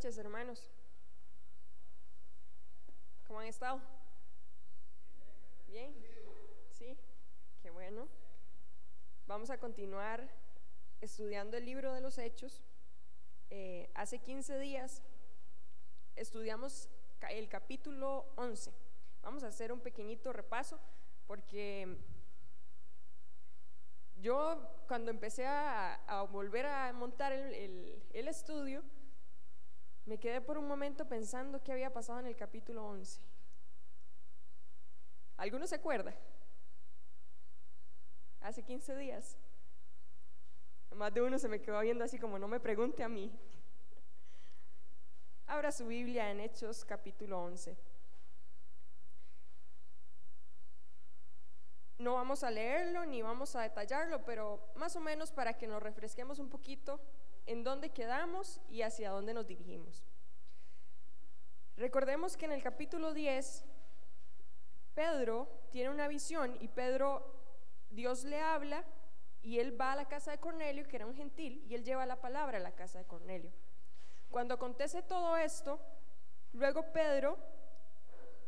noches, hermanos. ¿Cómo han estado? Bien. Sí, qué bueno. Vamos a continuar estudiando el libro de los Hechos. Eh, hace 15 días estudiamos el capítulo 11. Vamos a hacer un pequeñito repaso porque yo cuando empecé a, volver a montar el, el estudio, me quedé por un momento pensando qué había pasado en el capítulo 11. ¿Alguno se acuerda? Hace 15 días. Más de uno se me quedó viendo así como no me pregunte a mí. Abra su Biblia en Hechos capítulo 11. No vamos a leerlo ni vamos a detallarlo, pero más o menos para que nos refresquemos un poquito en dónde quedamos y hacia dónde nos dirigimos. Recordemos que en el capítulo 10, Pedro tiene una visión y Pedro, Dios le habla y él va a la casa de Cornelio, que era un gentil, y él lleva la palabra a la casa de Cornelio. Cuando acontece todo esto, luego Pedro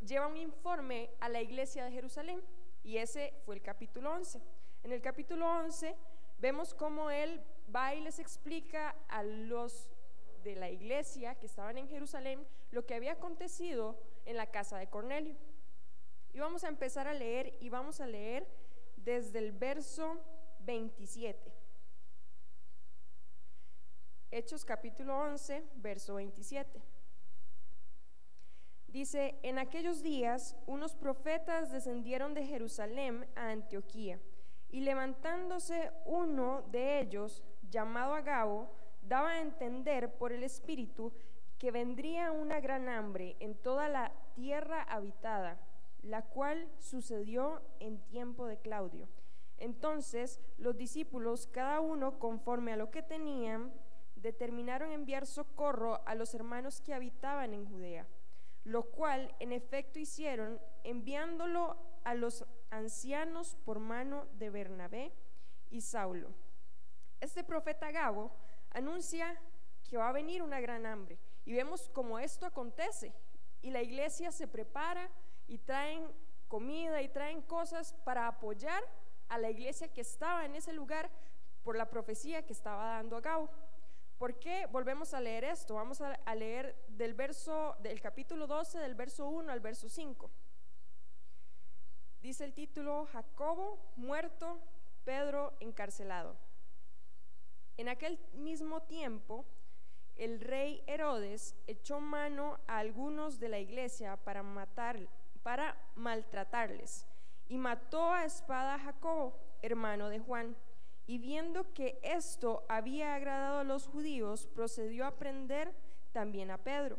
lleva un informe a la iglesia de Jerusalén y ese fue el capítulo 11. En el capítulo 11 vemos cómo él va y les explica a los de la iglesia que estaban en Jerusalén lo que había acontecido en la casa de Cornelio. Y vamos a empezar a leer y vamos a leer desde el verso 27. Hechos capítulo 11, verso 27. Dice, en aquellos días unos profetas descendieron de Jerusalén a Antioquía y levantándose uno de ellos, llamado Agabo, daba a entender por el Espíritu que vendría una gran hambre en toda la tierra habitada, la cual sucedió en tiempo de Claudio. Entonces los discípulos, cada uno conforme a lo que tenían, determinaron enviar socorro a los hermanos que habitaban en Judea, lo cual en efecto hicieron enviándolo a los ancianos por mano de Bernabé y Saulo. Este profeta Gabo anuncia que va a venir una gran hambre y vemos cómo esto acontece y la iglesia se prepara y traen comida y traen cosas para apoyar a la iglesia que estaba en ese lugar por la profecía que estaba dando a Gabo. ¿Por qué volvemos a leer esto? Vamos a, leer del verso del capítulo 12 del verso 1 al verso 5. Dice el título, Jacobo muerto, Pedro encarcelado. En aquel mismo tiempo, el rey Herodes echó mano a algunos de la iglesia para maltratarles, y mató a espada a Jacobo, hermano de Juan. Y viendo que esto había agradado a los judíos, procedió a prender también a Pedro.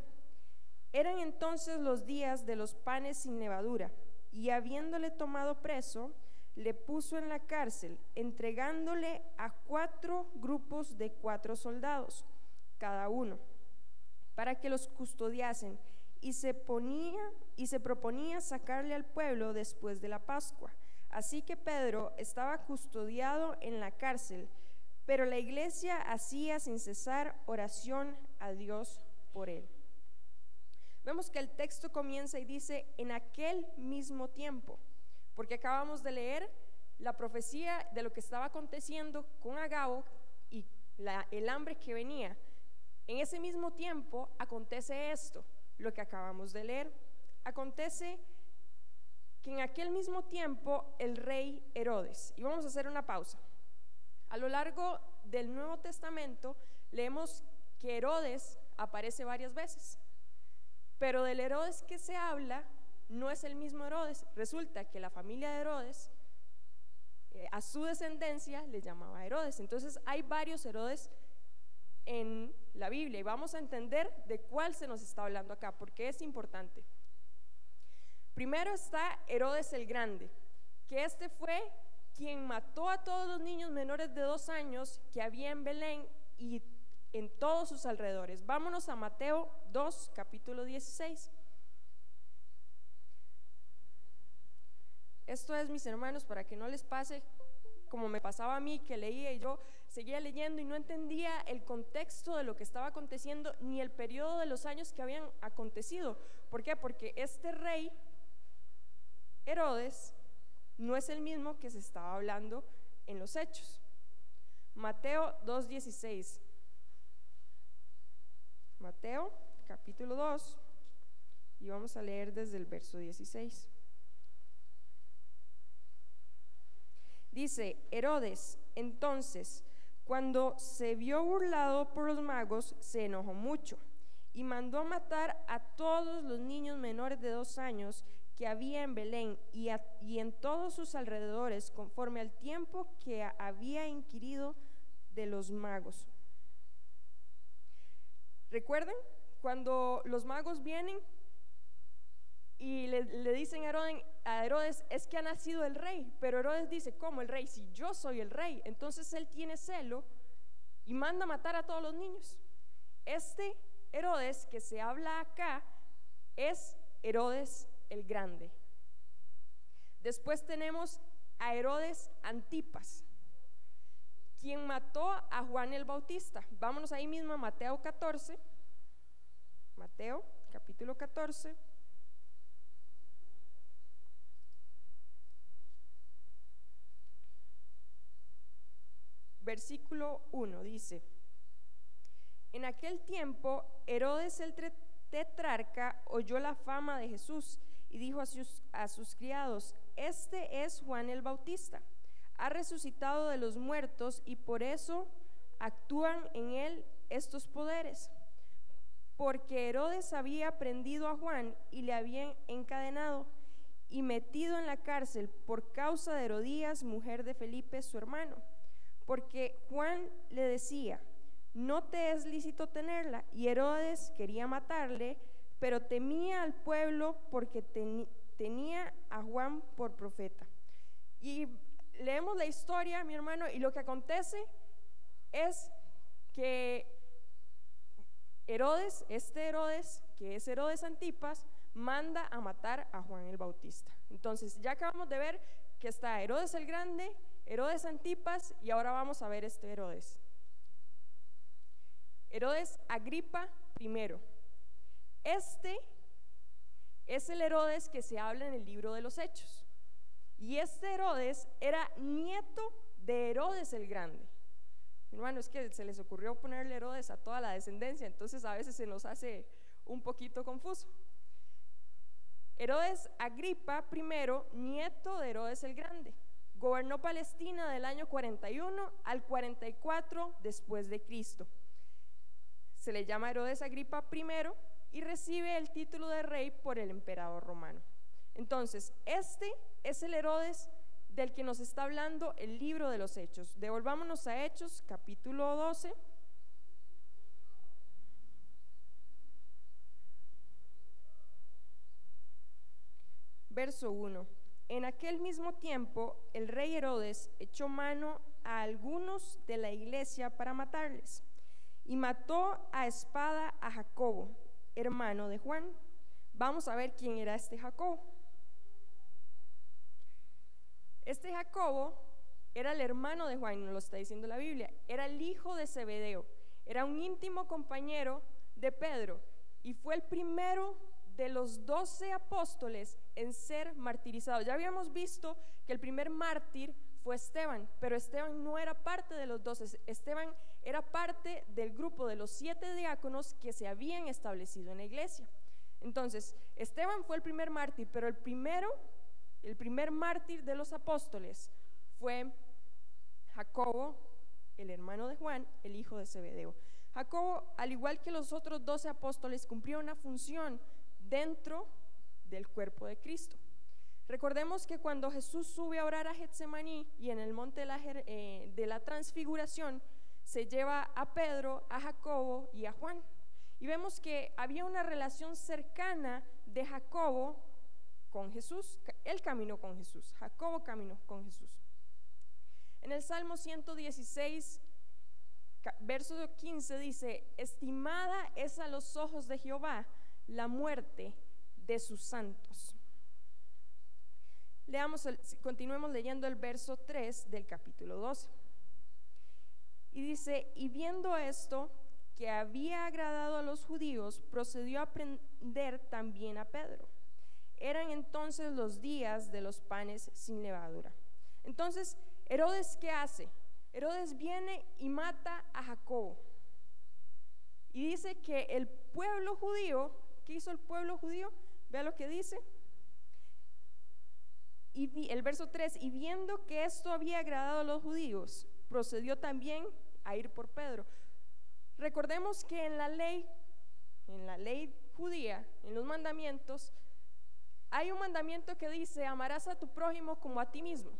Eran entonces los días de los panes sin levadura y habiéndole tomado preso, le puso en la cárcel, entregándole a cuatro grupos de cuatro soldados, cada uno, para que los custodiasen, y se ponía y se proponía sacarle al pueblo después de la Pascua. Así que Pedro estaba custodiado en la cárcel, pero la iglesia hacía sin cesar oración a Dios por él. Vemos que el texto comienza y dice, en aquel mismo tiempo, porque acabamos de leer la profecía de lo que estaba aconteciendo con Agabo y el hambre que venía. En ese mismo tiempo acontece esto, lo que acabamos de leer. Acontece que en aquel mismo tiempo el rey Herodes, y vamos a hacer una pausa. A lo largo del Nuevo Testamento leemos que Herodes aparece varias veces. Pero del Herodes que se habla no es el mismo Herodes. Resulta que la familia de Herodes, eh, a su descendencia, le llamaba Herodes. Entonces hay varios Herodes en la Biblia y vamos a entender de cuál se nos está hablando acá, porque es importante. Primero está Herodes el Grande, que este fue quien mató a todos los niños menores de dos años que había en Belén y en todos sus alrededores. Vámonos a Mateo 2, capítulo 16. Esto es, mis hermanos, para que no les pase como me pasaba a mí, que leía y yo seguía leyendo y no entendía el contexto de lo que estaba aconteciendo ni el periodo de los años que habían acontecido. ¿Por qué? Porque este rey, Herodes, no es el mismo que se estaba hablando en los hechos. Mateo 2.16. Mateo capítulo 2 y vamos a leer desde el verso 16. Dice, Herodes, entonces, cuando se vio burlado por los magos, se enojó mucho y mandó matar a todos los niños menores de dos años que había en Belén y, en todos sus alrededores, conforme al tiempo que había inquirido de los magos. ¿Recuerdan? Cuando los magos vienen y le, dicen a Herodes, es que ha nacido el rey, pero Herodes dice, ¿cómo el rey? Si yo soy el rey, entonces él tiene celo y manda a matar a todos los niños. Este Herodes que se habla acá es Herodes el Grande. Después tenemos a Herodes Antipas, quien mató a Juan el Bautista. Vámonos ahí mismo a Mateo 14. Mateo capítulo 14. Versículo 1 dice, en aquel tiempo Herodes el tetrarca oyó la fama de Jesús y dijo a sus, criados, este es Juan el Bautista, ha resucitado de los muertos y por eso actúan en él estos poderes. Porque Herodes había prendido a Juan y le habían encadenado y metido en la cárcel por causa de Herodías, mujer de Felipe, su hermano porque Juan le decía, no te es lícito tenerla, y Herodes quería matarle, pero temía al pueblo porque tenía a Juan por profeta. Y leemos la historia, mi hermano, y lo que acontece es que Herodes, este Herodes, que es Herodes Antipas, manda a matar a Juan el Bautista. Entonces, ya acabamos de ver que está Herodes el Grande, Herodes Antipas y ahora vamos a ver este Herodes. Herodes Agripa I. Este es el Herodes que se habla en el libro de los Hechos. Y este Herodes era nieto de Herodes el Grande. Hermano, es que se les ocurrió ponerle Herodes a toda la descendencia, entonces a veces se nos hace un poquito confuso. Herodes Agripa I, nieto de Herodes el Grande. Gobernó Palestina del año 41 al 44 después de Cristo. Se le llama Herodes Agripa I y recibe el título de rey por el emperador romano. Entonces, este es el Herodes del que nos está hablando el libro de los Hechos. Devolvámonos a Hechos, capítulo 12. Verso 1. En aquel mismo tiempo, el rey Herodes echó mano a algunos de la iglesia para matarles y mató a espada a Jacobo, hermano de Juan. Vamos a ver quién era este Jacobo. Este Jacobo era el hermano de Juan, lo está diciendo la Biblia, era el hijo de Zebedeo, era un íntimo compañero de Pedro y fue el primero de los doce apóstoles en ser martirizados. Ya habíamos visto que el primer mártir fue Esteban, pero Esteban no era parte de los doce, Esteban era parte del grupo de los siete diáconos que se habían establecido en la iglesia. Entonces, Esteban fue el primer mártir, pero el primero, el primer mártir de los apóstoles fue Jacobo, el hermano de Juan, el hijo de Zebedeo. Jacobo, al igual que los otros doce apóstoles, cumplió una función dentro del cuerpo de Cristo. Recordemos que cuando Jesús sube a orar a Getsemaní y en el monte de la, eh, de la transfiguración, se lleva a Pedro, a Jacobo y a Juan. Y vemos que había una relación cercana de Jacobo con Jesús. Él caminó con Jesús. Jacobo caminó con Jesús. En el Salmo 116, verso 15 dice, estimada es a los ojos de Jehová la muerte de sus santos. Leamos, continuemos leyendo el verso 3 del capítulo 12. Y dice, y viendo esto, que había agradado a los judíos, procedió a prender también a Pedro. Eran entonces los días de los panes sin levadura. Entonces, Herodes, ¿qué hace? Herodes viene y mata a Jacobo. Y dice que el pueblo judío, ¿qué hizo el pueblo judío? Vea lo que dice. Y el verso 3, y viendo que esto había agradado a los judíos, procedió también a ir por Pedro. Recordemos que en la ley, en la ley judía, en los mandamientos, hay un mandamiento que dice, amarás a tu prójimo como a ti mismo.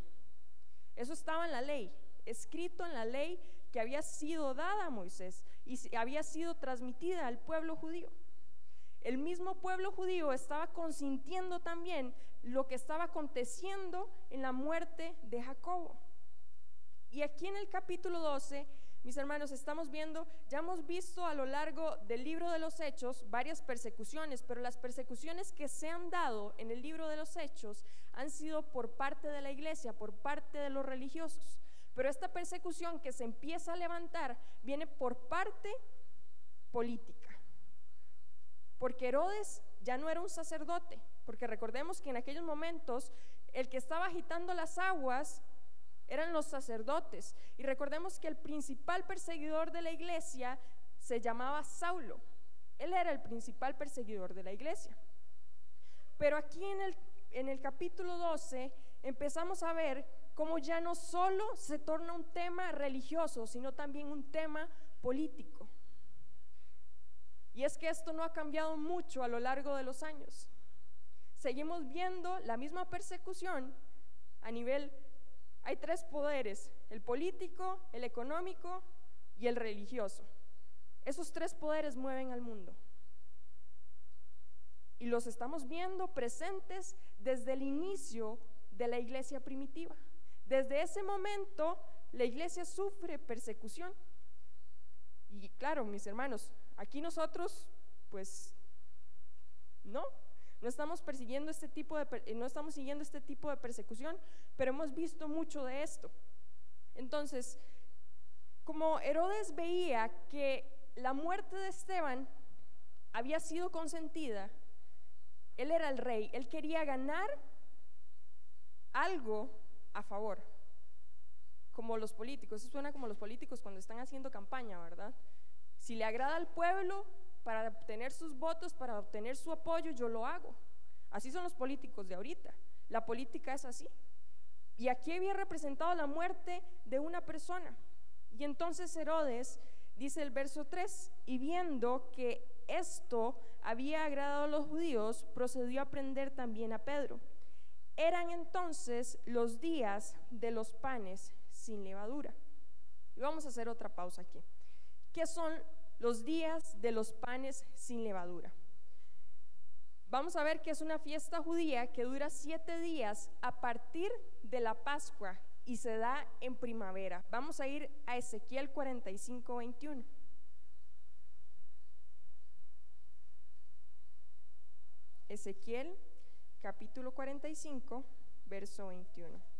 Eso estaba en la ley, escrito en la ley que había sido dada a Moisés y había sido transmitida al pueblo judío. El mismo pueblo judío estaba consintiendo también lo que estaba aconteciendo en la muerte de Jacobo. Y aquí en el capítulo 12 mis hermanos, estamos viendo, ya hemos visto a lo largo del libro de los Hechos varias persecuciones, pero las persecuciones que se han dado en el libro de los Hechos han sido por parte de la iglesia, por parte de los religiosos. Pero esta persecución que se empieza a levantar viene por parte política. Porque Herodes ya no era un sacerdote, porque recordemos que en aquellos momentos el que estaba agitando las aguas eran los sacerdotes. Y recordemos que el principal perseguidor de la iglesia se llamaba Saulo. Él era el principal perseguidor de la iglesia. Pero aquí en el, en el capítulo 12 empezamos a ver cómo ya no solo se torna un tema religioso, sino también un tema político. Y es que esto no ha cambiado mucho a lo largo de los años. Seguimos viendo la misma persecución a nivel hay tres poderes, el político, el económico y el religioso. Esos tres poderes mueven al mundo. Y los estamos viendo presentes desde el inicio de la iglesia primitiva. Desde ese momento la iglesia sufre persecución. Y claro, mis hermanos, aquí nosotros, pues, no, no estamos persiguiendo este tipo de, eh, no estamos siguiendo este tipo de persecución, pero hemos visto mucho de esto. Entonces, como Herodes veía que la muerte de Esteban había sido consentida, él era el rey, él quería ganar algo a favor, como los políticos, eso suena como los políticos cuando están haciendo campaña, ¿verdad? Si le agrada al pueblo, para obtener sus votos, para obtener su apoyo, yo lo hago. Así son los políticos de ahorita. La política es así. Y aquí había representado la muerte de una persona. Y entonces Herodes, dice el verso 3, y viendo que esto había agradado a los judíos, procedió a prender también a Pedro. Eran entonces los días de los panes sin levadura. Y vamos a hacer otra pausa aquí. ¿Qué son los días de los panes sin levadura. Vamos a ver que es una fiesta judía que dura siete días a partir de la Pascua y se da en primavera. Vamos a ir a Ezequiel 45, 21. Ezequiel capítulo 45, verso 21.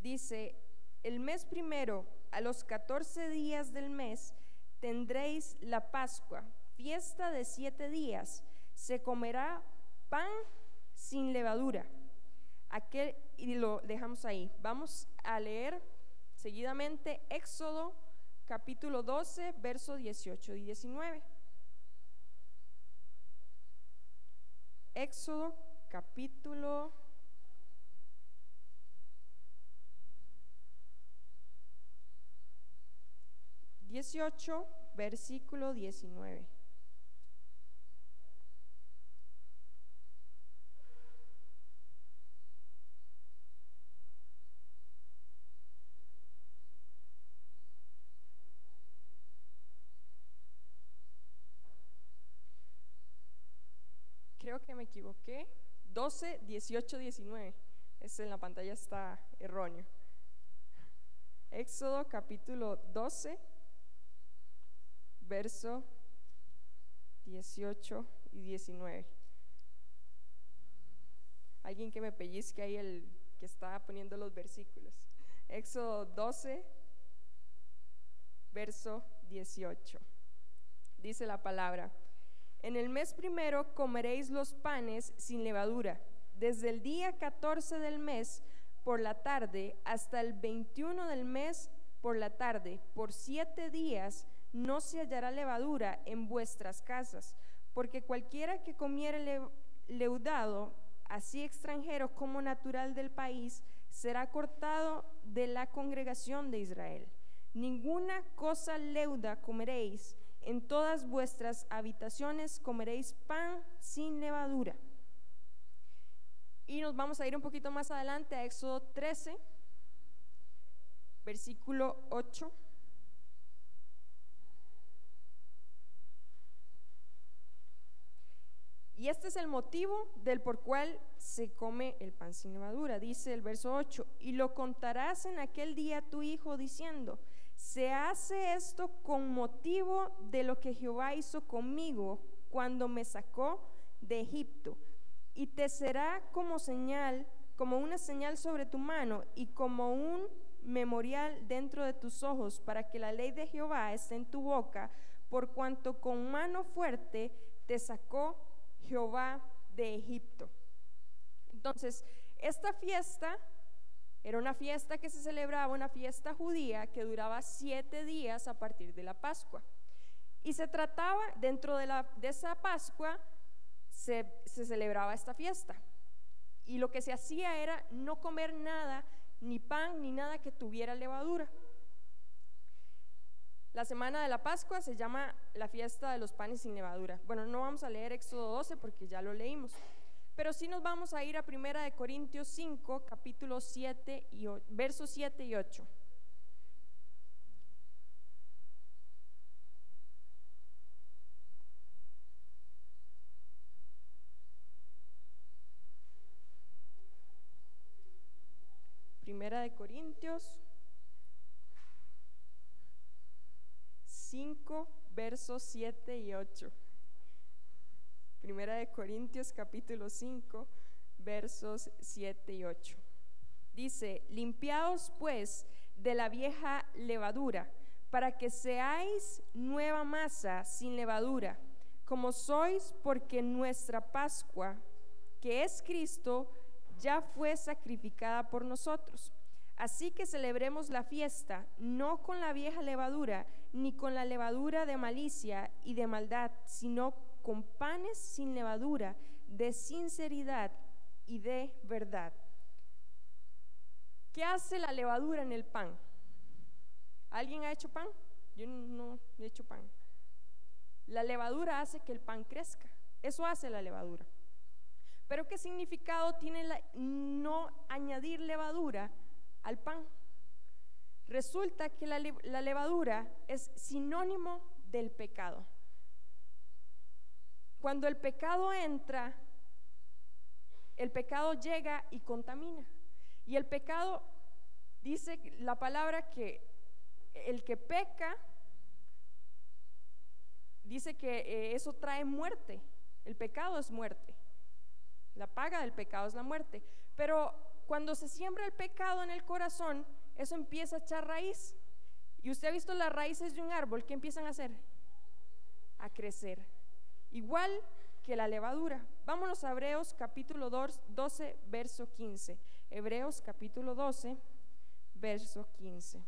Dice, el mes primero, a los 14 días del mes, tendréis la Pascua, fiesta de siete días. Se comerá pan sin levadura. Aquel, y lo dejamos ahí. Vamos a leer seguidamente Éxodo capítulo 12, versos 18 y 19. Éxodo capítulo 18, versículo 19. Creo que me equivoqué. 12, 18, 19. Es en la pantalla está erróneo. Éxodo capítulo 12, verso 18 y 19. Alguien que me pellizque ahí el que estaba poniendo los versículos. Éxodo 12, verso 18. Dice la palabra, en el mes primero comeréis los panes sin levadura. Desde el día 14 del mes por la tarde hasta el 21 del mes por la tarde, por siete días, no se hallará levadura en vuestras casas, porque cualquiera que comiere leudado, así extranjero como natural del país, será cortado de la congregación de Israel. Ninguna cosa leuda comeréis, en todas vuestras habitaciones comeréis pan sin levadura. Y nos vamos a ir un poquito más adelante a Éxodo 13, versículo 8. Y este es el motivo del por cual se come el pan sin levadura, dice el verso 8, y lo contarás en aquel día a tu hijo diciendo, se hace esto con motivo de lo que Jehová hizo conmigo cuando me sacó de Egipto, y te será como señal, como una señal sobre tu mano y como un memorial dentro de tus ojos, para que la ley de Jehová esté en tu boca, por cuanto con mano fuerte te sacó Jehová de Egipto. Entonces, esta fiesta era una fiesta que se celebraba, una fiesta judía que duraba siete días a partir de la Pascua. Y se trataba, dentro de, la, de esa Pascua, se, se celebraba esta fiesta. Y lo que se hacía era no comer nada, ni pan, ni nada que tuviera levadura. La semana de la Pascua se llama la fiesta de los panes sin levadura. Bueno, no vamos a leer Éxodo 12 porque ya lo leímos, pero sí nos vamos a ir a Primera de Corintios 5, capítulo 7 y versos 7 y 8. Primera de Corintios 5, versos 7 y 8. Primera de Corintios capítulo 5, versos 7 y 8. Dice, limpiaos pues de la vieja levadura, para que seáis nueva masa sin levadura, como sois porque nuestra Pascua, que es Cristo, ya fue sacrificada por nosotros. Así que celebremos la fiesta, no con la vieja levadura, ni con la levadura de malicia y de maldad, sino con panes sin levadura, de sinceridad y de verdad. ¿Qué hace la levadura en el pan? ¿Alguien ha hecho pan? Yo no he hecho pan. La levadura hace que el pan crezca. Eso hace la levadura. Pero ¿qué significado tiene no añadir levadura al pan. Resulta que la, levadura es sinónimo del pecado. Cuando el pecado entra, el pecado llega y contamina. Y el pecado, dice la palabra que el que peca, dice que eh, eso trae muerte. El pecado es muerte. La paga del pecado es la muerte. Pero cuando se siembra el pecado en el corazón, eso empieza a echar raíz. Y usted ha visto las raíces de un árbol, ¿qué empiezan a hacer? A crecer. Igual que la levadura. Vámonos a Hebreos capítulo 12, verso 15. Hebreos capítulo 12, verso 15.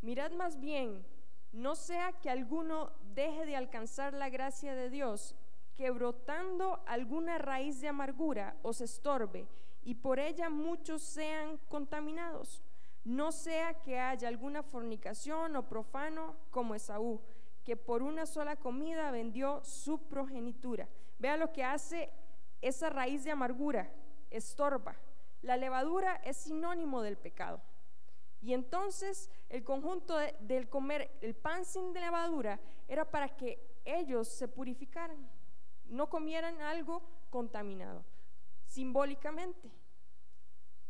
Mirad más bien no sea que alguno deje de alcanzar la gracia de Dios, que brotando alguna raíz de amargura os estorbe y por ella muchos sean contaminados. No sea que haya alguna fornicación o profano como Esaú, que por una sola comida vendió su progenitura. Vea lo que hace esa raíz de amargura, estorba. La levadura es sinónimo del pecado. Y entonces el conjunto del comer el pan sin levadura era para que ellos se purificaran, no comieran algo contaminado, simbólicamente.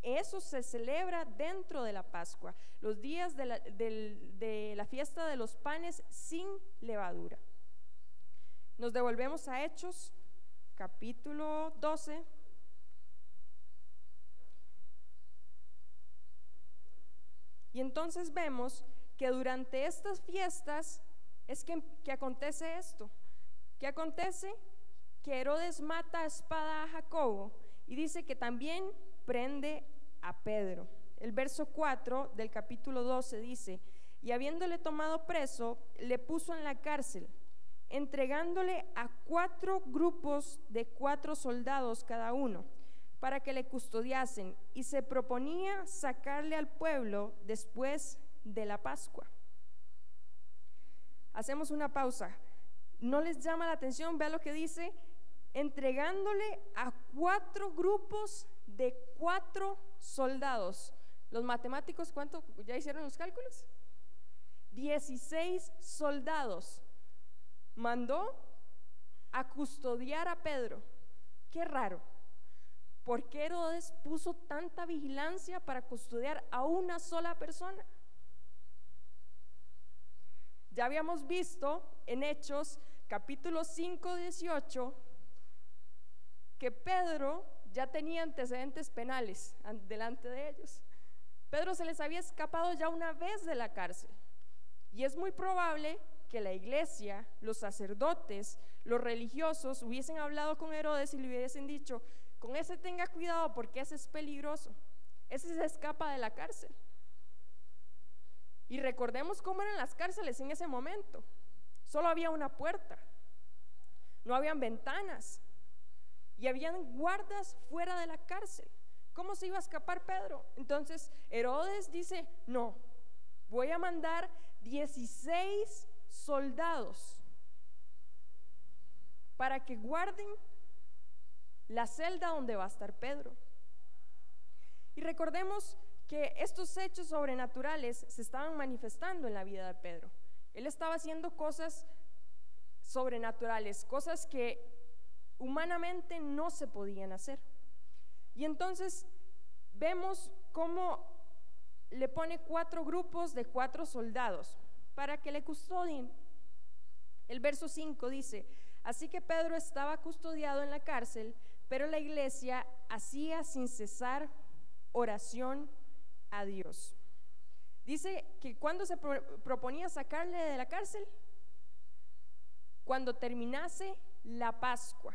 Eso se celebra dentro de la Pascua, los días de la, de la fiesta de los panes sin levadura. Nos devolvemos a Hechos, capítulo 12. Y entonces vemos que durante estas fiestas es que, que acontece esto. ¿Qué acontece? Que Herodes mata a espada a Jacobo y dice que también prende a Pedro. El verso 4 del capítulo 12 dice, y habiéndole tomado preso, le puso en la cárcel, entregándole a cuatro grupos de cuatro soldados cada uno, para que le custodiasen, y se proponía sacarle al pueblo después de la Pascua. Hacemos una pausa. ¿No les llama la atención? Vea lo que dice, entregándole a cuatro grupos de cuatro soldados. Los matemáticos, ¿cuánto? ¿Ya hicieron los cálculos? 16 soldados mandó a custodiar a Pedro. Qué raro. ¿Por qué Herodes puso tanta vigilancia para custodiar a una sola persona? Ya habíamos visto en Hechos capítulo 5, 18 que Pedro ya tenía antecedentes penales delante de ellos. Pedro se les había escapado ya una vez de la cárcel. Y es muy probable que la iglesia, los sacerdotes, los religiosos hubiesen hablado con Herodes y le hubiesen dicho, con ese tenga cuidado porque ese es peligroso. Ese se escapa de la cárcel. Y recordemos cómo eran las cárceles en ese momento. Solo había una puerta, no habían ventanas y habían guardas fuera de la cárcel. ¿Cómo se iba a escapar Pedro? Entonces Herodes dice, no, voy a mandar 16 soldados para que guarden la celda donde va a estar Pedro. Y recordemos que estos hechos sobrenaturales se estaban manifestando en la vida de Pedro. Él estaba haciendo cosas sobrenaturales, cosas que humanamente no se podían hacer. Y entonces vemos cómo le pone cuatro grupos de cuatro soldados para que le custodien. El verso 5 dice, así que Pedro estaba custodiado en la cárcel, pero la iglesia hacía sin cesar oración a Dios. Dice que cuando se proponía sacarle de la cárcel, cuando terminase la Pascua.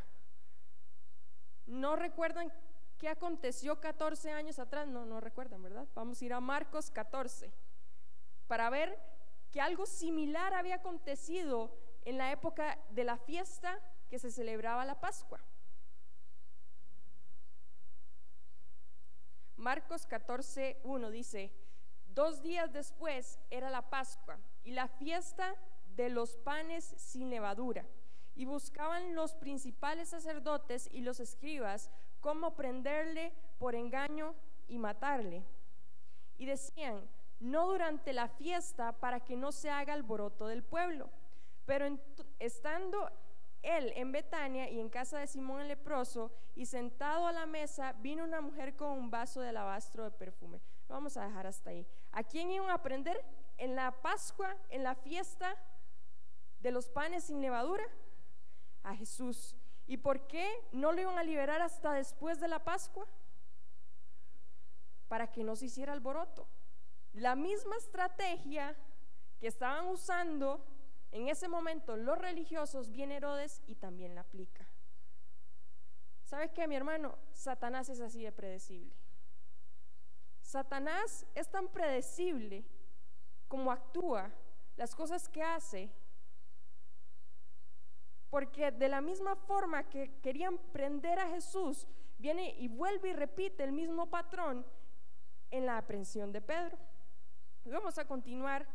¿No recuerdan qué aconteció 14 años atrás? No, no recuerdan, ¿verdad? Vamos a ir a Marcos 14 para ver que algo similar había acontecido en la época de la fiesta que se celebraba la Pascua. Marcos 14, 1 dice, dos días después era la Pascua y la fiesta de los panes sin levadura. Y buscaban los principales sacerdotes y los escribas cómo prenderle por engaño y matarle. Y decían, no durante la fiesta para que no se haga alboroto del pueblo. Pero estando él en Betania y en casa de Simón el leproso y sentado a la mesa, vino una mujer con un vaso de alabastro de perfume. Vamos a dejar hasta ahí. ¿A quién iban a aprender? En la Pascua, en la fiesta de los panes sin levadura, a Jesús. ¿Y por qué no lo iban a liberar hasta después de la Pascua? Para que no se hiciera alboroto. La misma estrategia que estaban usando en ese momento los religiosos, viene Herodes y también la aplica. ¿Sabes qué, mi hermano? Satanás es así de predecible. Satanás es tan predecible como actúa, las cosas que hace, porque de la misma forma que querían prender a Jesús, viene y vuelve y repite el mismo patrón en la aprehensión de Pedro. Vamos a continuar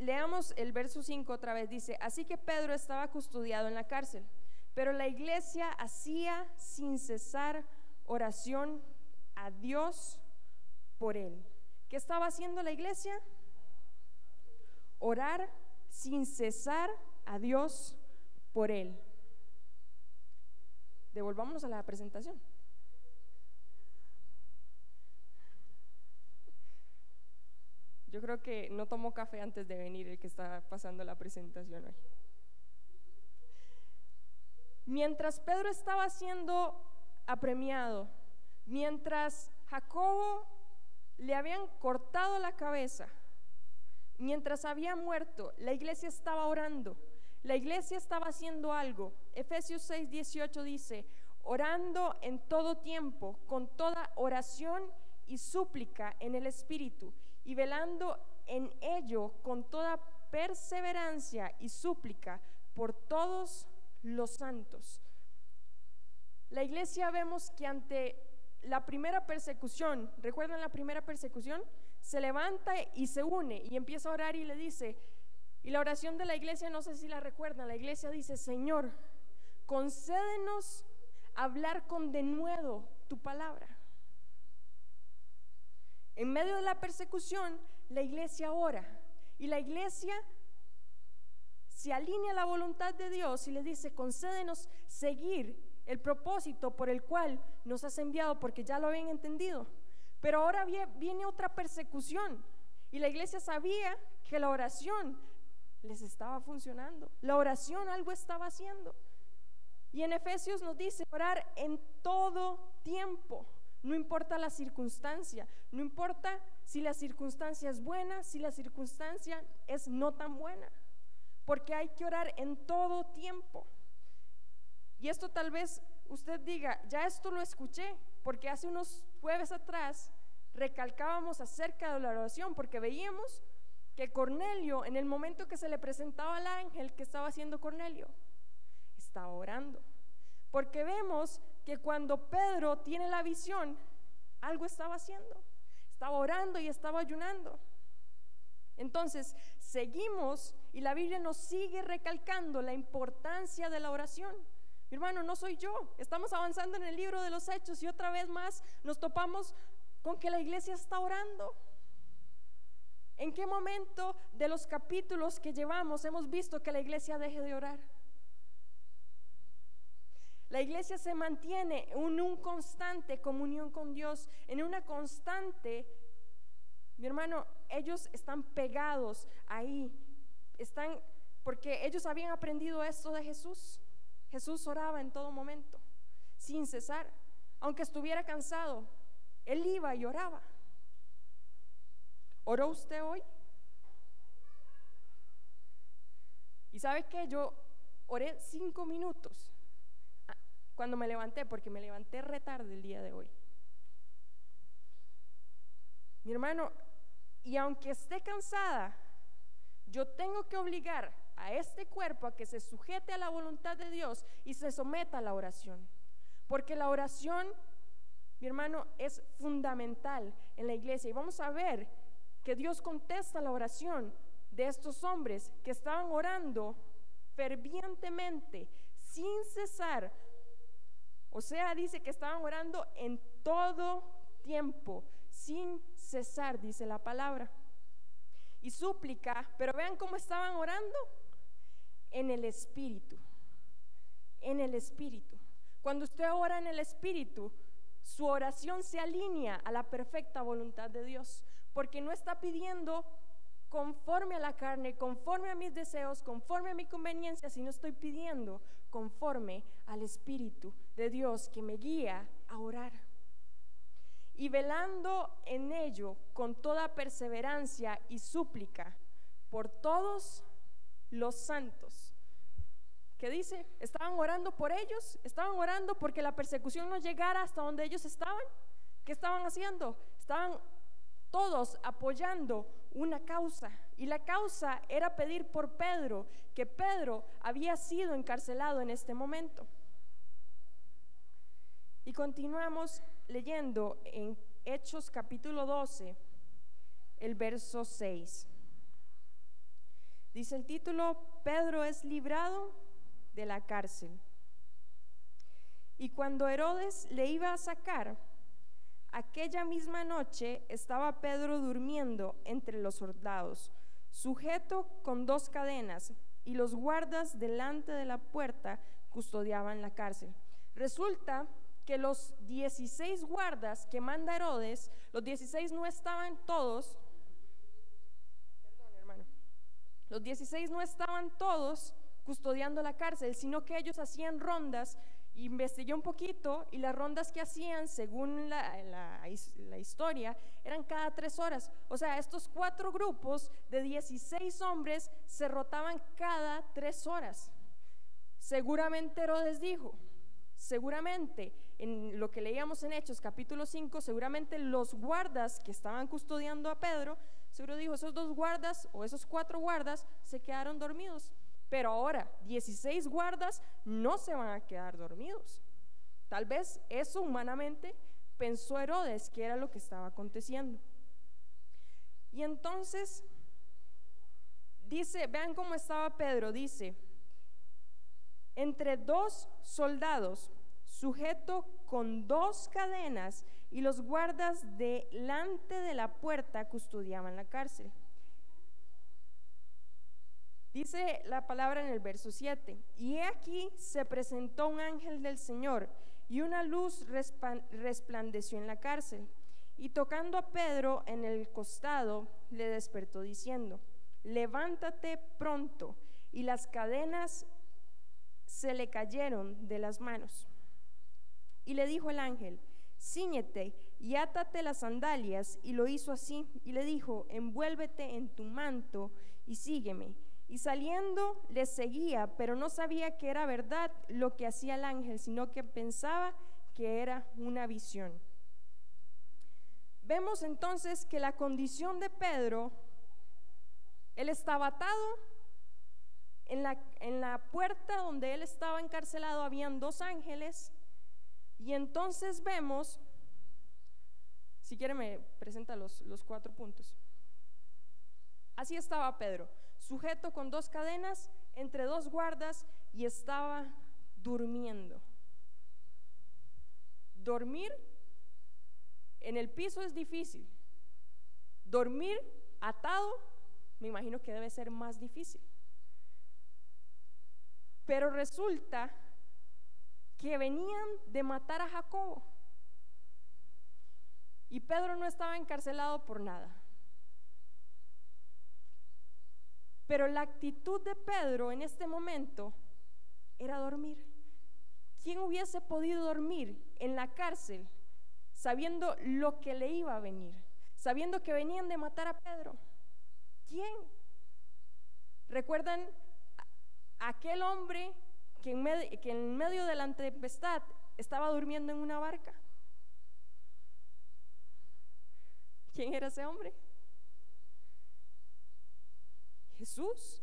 Leamos el verso 5 otra vez. Dice, así que Pedro estaba custodiado en la cárcel, pero la iglesia hacía sin cesar oración a Dios por él. ¿Qué estaba haciendo la iglesia? Orar sin cesar a Dios por él. Devolvámonos a la presentación. Yo creo que no tomó café antes de venir el que está pasando la presentación hoy. Mientras Pedro estaba siendo apremiado, mientras Jacobo le habían cortado la cabeza, mientras había muerto, la iglesia estaba orando, la iglesia estaba haciendo algo. Efesios 6, 18 dice, orando en todo tiempo, con toda oración y súplica en el Espíritu, y velando en ello con toda perseverancia y súplica por todos los santos. La iglesia vemos que ante la primera persecución, ¿recuerdan la primera persecución? Se levanta y se une y empieza a orar y le dice, y la oración de la iglesia, no sé si la recuerdan, la iglesia dice, Señor, concédenos hablar con denuedo tu palabra. En medio de la persecución, la iglesia ora y la iglesia se alinea a la voluntad de Dios y le dice, concédenos seguir el propósito por el cual nos has enviado, porque ya lo habían entendido. Pero ahora viene otra persecución y la iglesia sabía que la oración les estaba funcionando. La oración algo estaba haciendo. Y en Efesios nos dice orar en todo tiempo. No importa la circunstancia, no importa si la circunstancia es buena, si la circunstancia es no tan buena, porque hay que orar en todo tiempo. Y esto tal vez usted diga, ya esto lo escuché, porque hace unos jueves atrás recalcábamos acerca de la oración, porque veíamos que Cornelio, en el momento que se le presentaba al ángel que estaba haciendo Cornelio, estaba orando. Porque vemos que cuando Pedro tiene la visión, algo estaba haciendo. Estaba orando y estaba ayunando. Entonces, seguimos y la Biblia nos sigue recalcando la importancia de la oración. Mi hermano, no soy yo. Estamos avanzando en el libro de los hechos y otra vez más nos topamos con que la iglesia está orando. ¿En qué momento de los capítulos que llevamos hemos visto que la iglesia deje de orar? La iglesia se mantiene en un constante comunión con Dios, en una constante, mi hermano, ellos están pegados ahí, están, porque ellos habían aprendido esto de Jesús. Jesús oraba en todo momento, sin cesar, aunque estuviera cansado, él iba y oraba. ¿Oró usted hoy? ¿Y sabe qué? Yo oré cinco minutos cuando me levanté, porque me levanté retarde el día de hoy. Mi hermano, y aunque esté cansada, yo tengo que obligar a este cuerpo a que se sujete a la voluntad de Dios y se someta a la oración. Porque la oración, mi hermano, es fundamental en la iglesia. Y vamos a ver que Dios contesta la oración de estos hombres que estaban orando fervientemente, sin cesar. O sea, dice que estaban orando en todo tiempo, sin cesar, dice la palabra. Y súplica, pero vean cómo estaban orando en el Espíritu. En el Espíritu. Cuando usted ora en el Espíritu, su oración se alinea a la perfecta voluntad de Dios, porque no está pidiendo conforme a la carne, conforme a mis deseos, conforme a mi conveniencia, sino estoy pidiendo conforme al Espíritu de Dios que me guía a orar. Y velando en ello con toda perseverancia y súplica por todos los santos. ¿Qué dice? Estaban orando por ellos, estaban orando porque la persecución no llegara hasta donde ellos estaban. ¿Qué estaban haciendo? Estaban todos apoyando una causa. Y la causa era pedir por Pedro, que Pedro había sido encarcelado en este momento. Y continuamos leyendo en Hechos capítulo 12, el verso 6. Dice el título, Pedro es librado de la cárcel. Y cuando Herodes le iba a sacar, aquella misma noche estaba Pedro durmiendo entre los soldados, sujeto con dos cadenas, y los guardas delante de la puerta custodiaban la cárcel. Resulta que los 16 guardas que manda Herodes, los 16 no estaban todos Los 16 no estaban todos custodiando la cárcel, sino que ellos hacían rondas. Investigué un poquito y las rondas que hacían, según la, la, historia, eran cada tres horas. O sea, estos cuatro grupos de 16 hombres se rotaban cada tres horas. Seguramente Herodes dijo, seguramente en lo que leíamos en Hechos capítulo 5, seguramente los guardas que estaban custodiando a Pedro, seguro dijo, esos dos guardas o esos cuatro guardas se quedaron dormidos. Pero ahora, 16 guardas no se van a quedar dormidos. Tal vez eso humanamente pensó Herodes que era lo que estaba aconteciendo. Y entonces, dice, vean cómo estaba Pedro, dice, entre dos soldados, sujeto con dos cadenas, y los guardas delante de la puerta custodiaban la cárcel. Dice la palabra en el verso 7, y aquí se presentó un ángel del Señor, y una luz resplandeció en la cárcel, y tocando a Pedro en el costado, le despertó diciendo, levántate pronto, y las cadenas se le cayeron de las manos. Y le dijo el ángel, ciñete y átate las sandalias. Y lo hizo así. Y le dijo, envuélvete en tu manto y sígueme. Y saliendo le seguía, pero no sabía que era verdad lo que hacía el ángel, sino que pensaba que era una visión. Vemos entonces que la condición de Pedro, él estaba atado, en la, puerta donde él estaba encarcelado habían dos ángeles y entonces vemos, si quiere me presenta los cuatro puntos. Así estaba Pedro, sujeto con dos cadenas entre dos guardas y estaba durmiendo. Dormir en el piso es difícil. Dormir atado, me imagino que debe ser más difícil. Pero resulta que venían de matar a Jacobo. Y Pedro no estaba encarcelado por nada. Pero la actitud de Pedro en este momento era dormir. ¿Quién hubiese podido dormir en la cárcel sabiendo lo que le iba a venir? Sabiendo que venían de matar a Pedro. ¿Quién? ¿Recuerdan aquel hombre que en, medio, de la tempestad estaba durmiendo en una barca. ¿Quién era ese hombre? Jesús.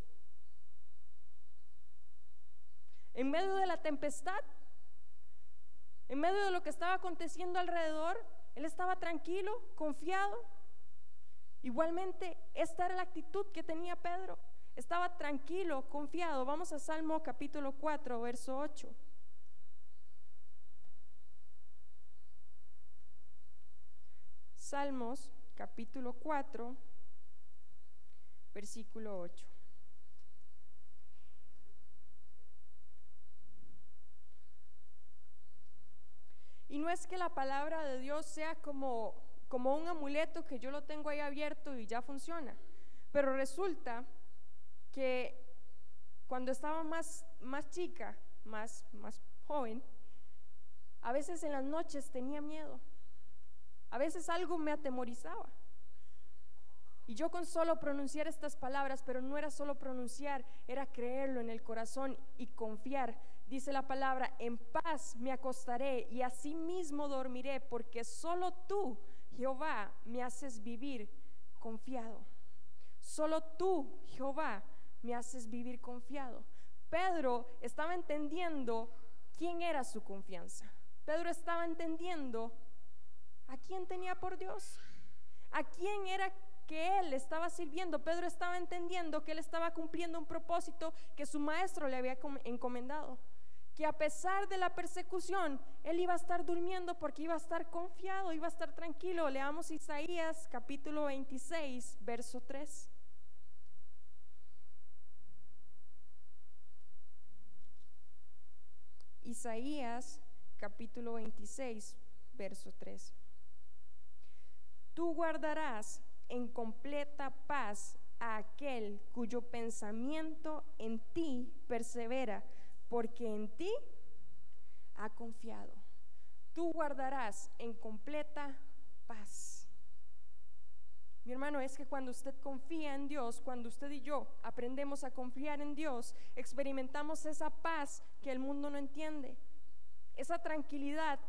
En medio de la tempestad, en medio de lo que estaba aconteciendo alrededor, él estaba tranquilo, confiado. Igualmente, esta era la actitud que tenía Pedro. Estaba tranquilo, confiado. Vamos a Salmo capítulo 4, verso 8. Salmos capítulo 4, versículo 8. Y no es que la palabra de Dios sea como, como un amuleto que yo lo tengo ahí abierto y ya funciona, pero resulta que cuando estaba más, más chica, más, más joven, a veces en las noches tenía miedo. A veces algo me atemorizaba. Y yo con solo pronunciar estas palabras, pero no era solo pronunciar, era creerlo en el corazón y confiar. Dice la palabra, en paz me acostaré y así mismo dormiré, porque solo tú, Jehová, me haces vivir confiado. Solo tú, Jehová, me haces vivir confiado. Pedro estaba entendiendo quién era su confianza. Pedro estaba entendiendo a quién tenía por Dios, a quién era que él estaba sirviendo. Pedro estaba entendiendo que él estaba cumpliendo un propósito que su maestro le había encomendado. Que a pesar de la persecución, él iba a estar durmiendo porque iba a estar confiado, iba a estar tranquilo. Leamos Isaías capítulo 26, verso 3. Isaías capítulo 26, verso 3. Tú guardarás en completa paz a aquel cuyo pensamiento en ti persevera, porque en ti ha confiado. Tú guardarás en completa paz. Mi hermano, es que cuando usted confía en Dios, cuando usted y yo aprendemos a confiar en Dios, experimentamos esa paz que el mundo no entiende, esa tranquilidad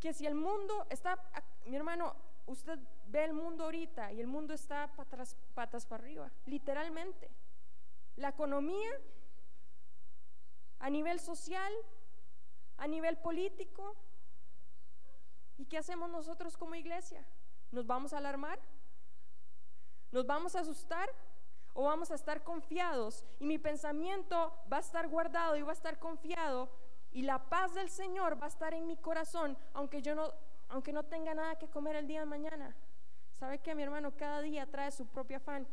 que si el mundo está, mi hermano, usted ve el mundo ahorita y el mundo está patas, para arriba, literalmente. La economía, a nivel social, a nivel político. ¿Y qué hacemos nosotros como iglesia? ¿Nos vamos a alarmar? ¿Nos vamos a asustar? ¿O vamos a estar confiados? Y mi pensamiento va a estar guardado y va a estar confiado. Y la paz del Señor va a estar en mi corazón, aunque yo no, aunque no tenga nada que comer el día de mañana. ¿Sabe que mi hermano? Cada día trae su propio afán.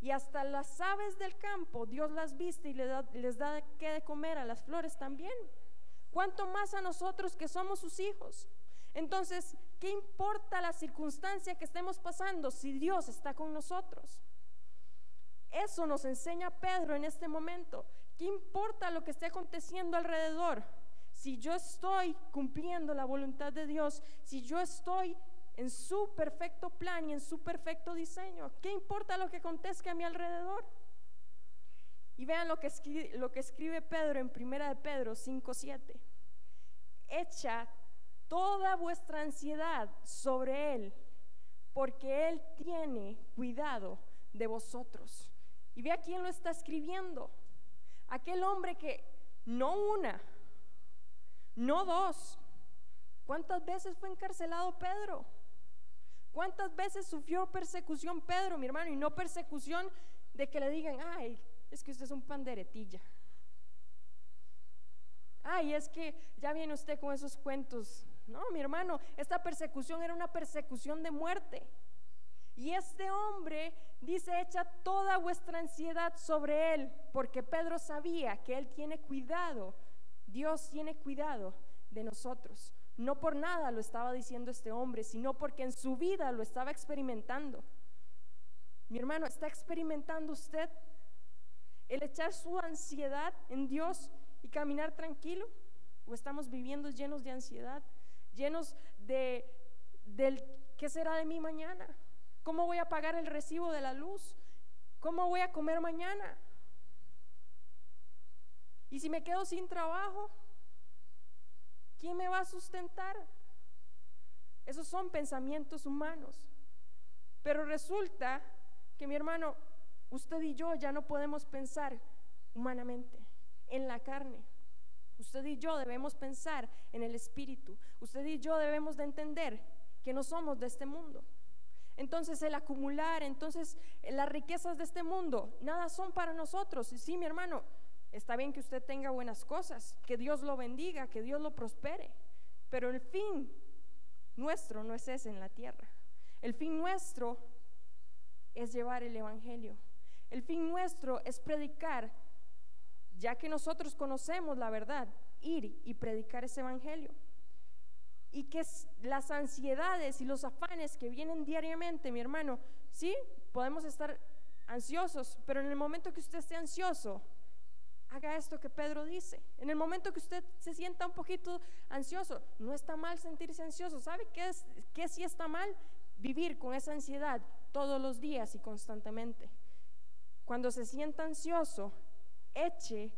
Y hasta las aves del campo, Dios las viste y les da, les que de comer a las flores también. ¿Cuánto más a nosotros que somos sus hijos? Entonces, ¿qué importa la circunstancia que estemos pasando si Dios está con nosotros? Eso nos enseña Pedro en este momento. ¿Qué importa lo que esté aconteciendo alrededor? Si yo estoy cumpliendo la voluntad de Dios, si yo estoy en su perfecto plan y en su perfecto diseño. ¿Qué importa lo que acontezca a mi alrededor? Y vean lo que escribe, lo que escribe Pedro en Primera de Pedro 5:7. Echa toda vuestra ansiedad sobre él, porque él tiene cuidado de vosotros. Y vea quién lo está escribiendo. Aquel hombre que no una, no dos. ¿Cuántas veces fue encarcelado Pedro? ¿Cuántas veces sufrió persecución Pedro, mi hermano? Y no persecución de que le digan, ay, es que usted es un panderetilla. Ay, es que ya viene usted con esos cuentos. No, mi hermano, esta persecución era una persecución de muerte. Y este hombre dice, echa toda vuestra ansiedad sobre él, porque Pedro sabía que él tiene cuidado, Dios tiene cuidado de nosotros. No por nada lo estaba diciendo este hombre, sino porque en su vida lo estaba experimentando. Mi hermano, ¿está experimentando usted el echar su ansiedad en Dios y caminar tranquilo? ¿O estamos viviendo llenos de ansiedad, llenos de del qué será de mí mañana? ¿Cómo voy a pagar el recibo de la luz? ¿Cómo voy a comer mañana? ¿Y si me quedo sin trabajo? ¿Quién me va a sustentar? Esos son pensamientos humanos. Pero resulta que mi hermano, usted y yo ya no podemos pensar humanamente, en la carne. Usted y yo debemos pensar en el espíritu. Usted y yo debemos de entender que no somos de este mundo. Entonces el acumular, entonces las riquezas de este mundo, nada son para nosotros. Y sí, mi hermano, Está bien que usted tenga buenas cosas, que Dios lo bendiga, que Dios lo prospere, pero el fin nuestro no es ese en la tierra. El fin nuestro es llevar el Evangelio. El fin nuestro es predicar, ya que nosotros conocemos la verdad, ir y predicar ese Evangelio. Y que las ansiedades y los afanes que vienen diariamente, mi hermano, sí, podemos estar ansiosos, pero en el momento que usted esté ansioso, haga esto que Pedro dice. En el momento que usted se sienta un poquito ansioso, no está mal sentirse ansioso. ¿Sabe qué, es, qué sí está mal? Vivir con esa ansiedad todos los días y constantemente. Cuando se sienta ansioso, eche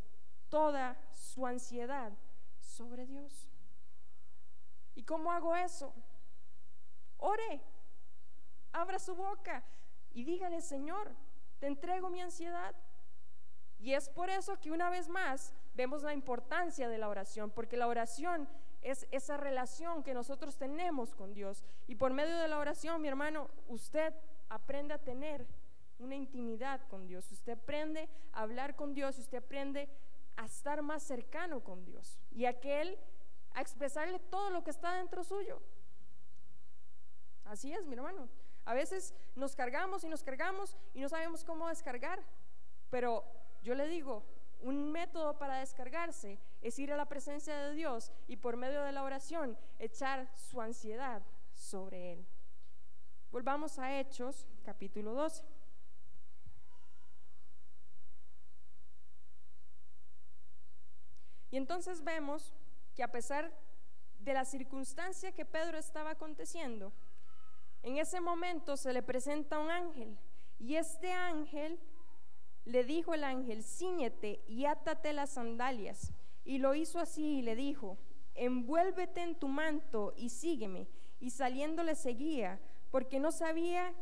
toda su ansiedad sobre Dios. ¿Y cómo hago eso? Ore, abra su boca y dígale, Señor, te entrego mi ansiedad. Y es por eso que una vez más vemos la importancia de la oración, porque la oración es esa relación que nosotros tenemos con Dios. Y por medio de la oración, mi hermano, usted aprende a tener una intimidad con Dios, usted aprende a hablar con Dios, usted aprende a estar más cercano con Dios y a que Él, a expresarle todo lo que está dentro suyo. Así es, mi hermano. A veces nos cargamos y nos cargamos y no sabemos cómo descargar, pero yo le digo, un método para descargarse es ir a la presencia de Dios y por medio de la oración echar su ansiedad sobre Él. Volvamos a Hechos capítulo 12. Y entonces vemos que a pesar de la circunstancia que Pedro estaba aconteciendo, en ese momento se le presenta un ángel y este ángel le dijo el ángel, ciñete y átate las sandalias. Y lo hizo así y le dijo, envuélvete en tu manto y sígueme. Y saliendo le seguía, porque no sabía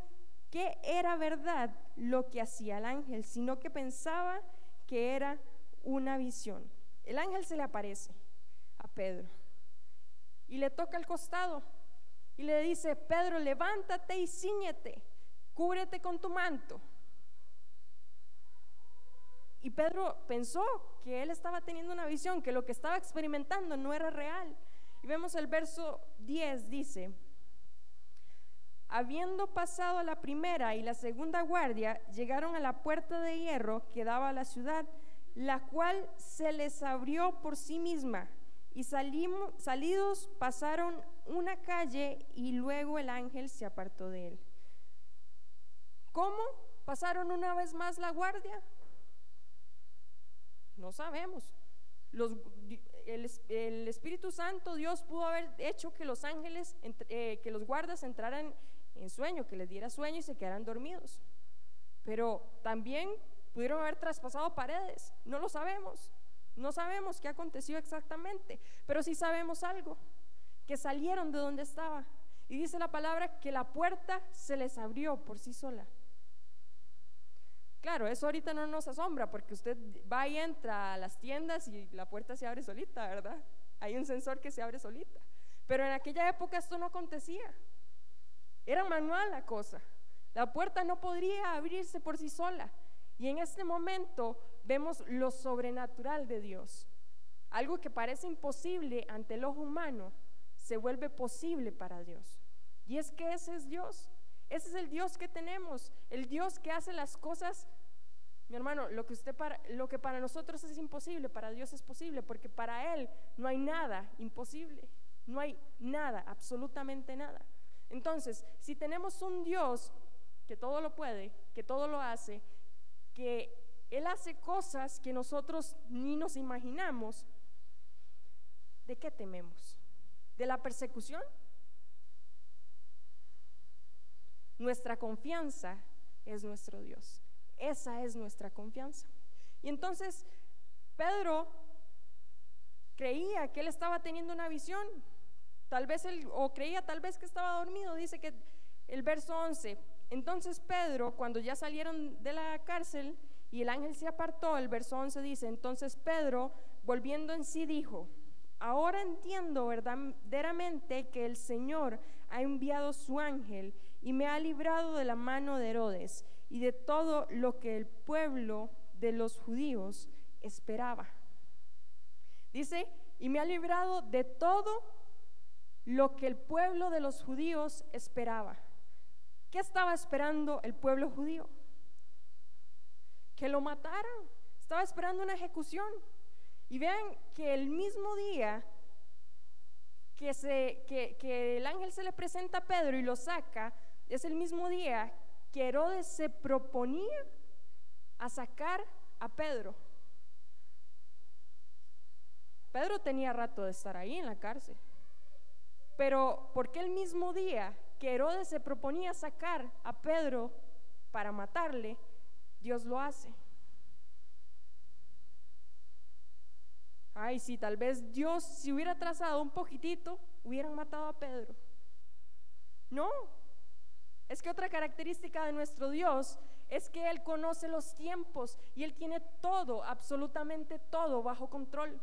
que era verdad lo que hacía el ángel, sino que pensaba que era una visión. El ángel se le aparece a Pedro y le toca el costado y le dice, Pedro, levántate y ciñete, cúbrete con tu manto. Y Pedro pensó que él estaba teniendo una visión, que lo que estaba experimentando no era real. Y vemos el verso 10, dice, habiendo pasado la primera y la segunda guardia, llegaron a la puerta de hierro que daba a la ciudad, la cual se les abrió por sí misma. Y salimos, salidos pasaron una calle y luego el ángel se apartó de él. ¿Cómo pasaron una vez más la guardia? No sabemos. el, Espíritu Santo, Dios pudo haber hecho que los ángeles, eh, que los guardas entraran en sueño, que les diera sueño y se quedaran dormidos. Pero también pudieron haber traspasado paredes, no lo sabemos. No sabemos qué aconteció exactamente, pero sí sabemos algo, que salieron de donde estaba. Y dice la palabra que la puerta se les abrió por sí sola. Claro, eso ahorita no nos asombra porque usted va y entra a las tiendas y la puerta se abre solita, ¿verdad? Hay un sensor que se abre solita. Pero en aquella época esto no acontecía. Era manual la cosa. La puerta no podría abrirse por sí sola. Y en este momento vemos lo sobrenatural de Dios. Algo que parece imposible ante el ojo humano se vuelve posible para Dios. Y es que ese es Dios. Ese es el Dios que tenemos, el Dios que hace las cosas. Mi hermano, lo que, usted para, lo que para nosotros es imposible, para Dios es posible, porque para Él no hay nada imposible, no hay nada, absolutamente nada. Entonces, si tenemos un Dios que todo lo puede, que todo lo hace, que Él hace cosas que nosotros ni nos imaginamos, ¿de qué tememos? ¿De la persecución? Nuestra confianza es nuestro Dios. Esa es nuestra confianza. Y entonces Pedro creía que él estaba teniendo una visión, tal vez él, o creía tal vez que estaba dormido, dice que el verso 11, entonces Pedro, cuando ya salieron de la cárcel y el ángel se apartó, el verso 11 dice, entonces Pedro, volviendo en sí, dijo, ahora entiendo verdaderamente que el Señor ha enviado su ángel y me ha librado de la mano de Herodes y de todo lo que el pueblo de los judíos esperaba. Dice, y me ha librado de todo lo que el pueblo de los judíos esperaba. ¿Qué estaba esperando el pueblo judío? Que lo mataran. Estaba esperando una ejecución. Y vean que el mismo día que, que el ángel se le presenta a Pedro y lo saca, es el mismo día que Herodes se proponía a sacar a Pedro. Pedro tenía rato de estar ahí en la cárcel. Pero porque el mismo día que Herodes se proponía sacar a Pedro para matarle, Dios lo hace. Ay, si tal vez Dios si hubiera trazado un poquitito, hubieran matado a Pedro. No, es que otra característica de nuestro Dios es que Él conoce los tiempos y Él tiene todo, absolutamente todo bajo control.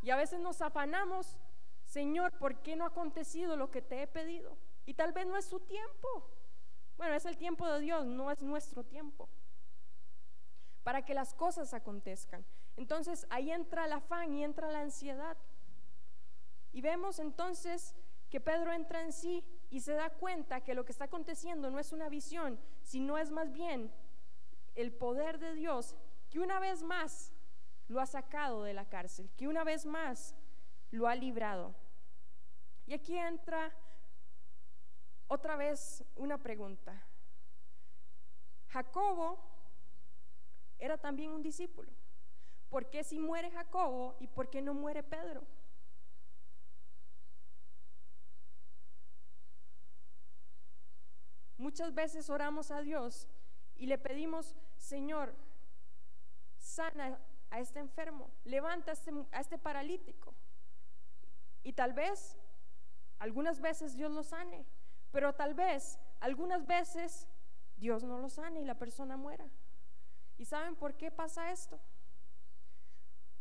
Y a veces nos afanamos, Señor, ¿por qué no ha acontecido lo que te he pedido? Y tal vez no es su tiempo. Bueno, es el tiempo de Dios, no es nuestro tiempo. Para que las cosas acontezcan. Entonces ahí entra el afán y entra la ansiedad. Y vemos entonces que Pedro entra en sí y se da cuenta que lo que está aconteciendo no es una visión, sino es más bien el poder de Dios que una vez más lo ha sacado de la cárcel, que una vez más lo ha librado. Y aquí entra otra vez una pregunta. Jacobo era también un discípulo. ¿por qué si muere Jacobo y por qué no muere Pedro? Muchas veces oramos a Dios y le pedimos, Señor, sana a este enfermo, levanta a este, a este paralítico. Y tal vez, algunas veces Dios lo sane, pero tal vez, algunas veces Dios no lo sane y la persona muera. ¿Y saben por qué pasa esto?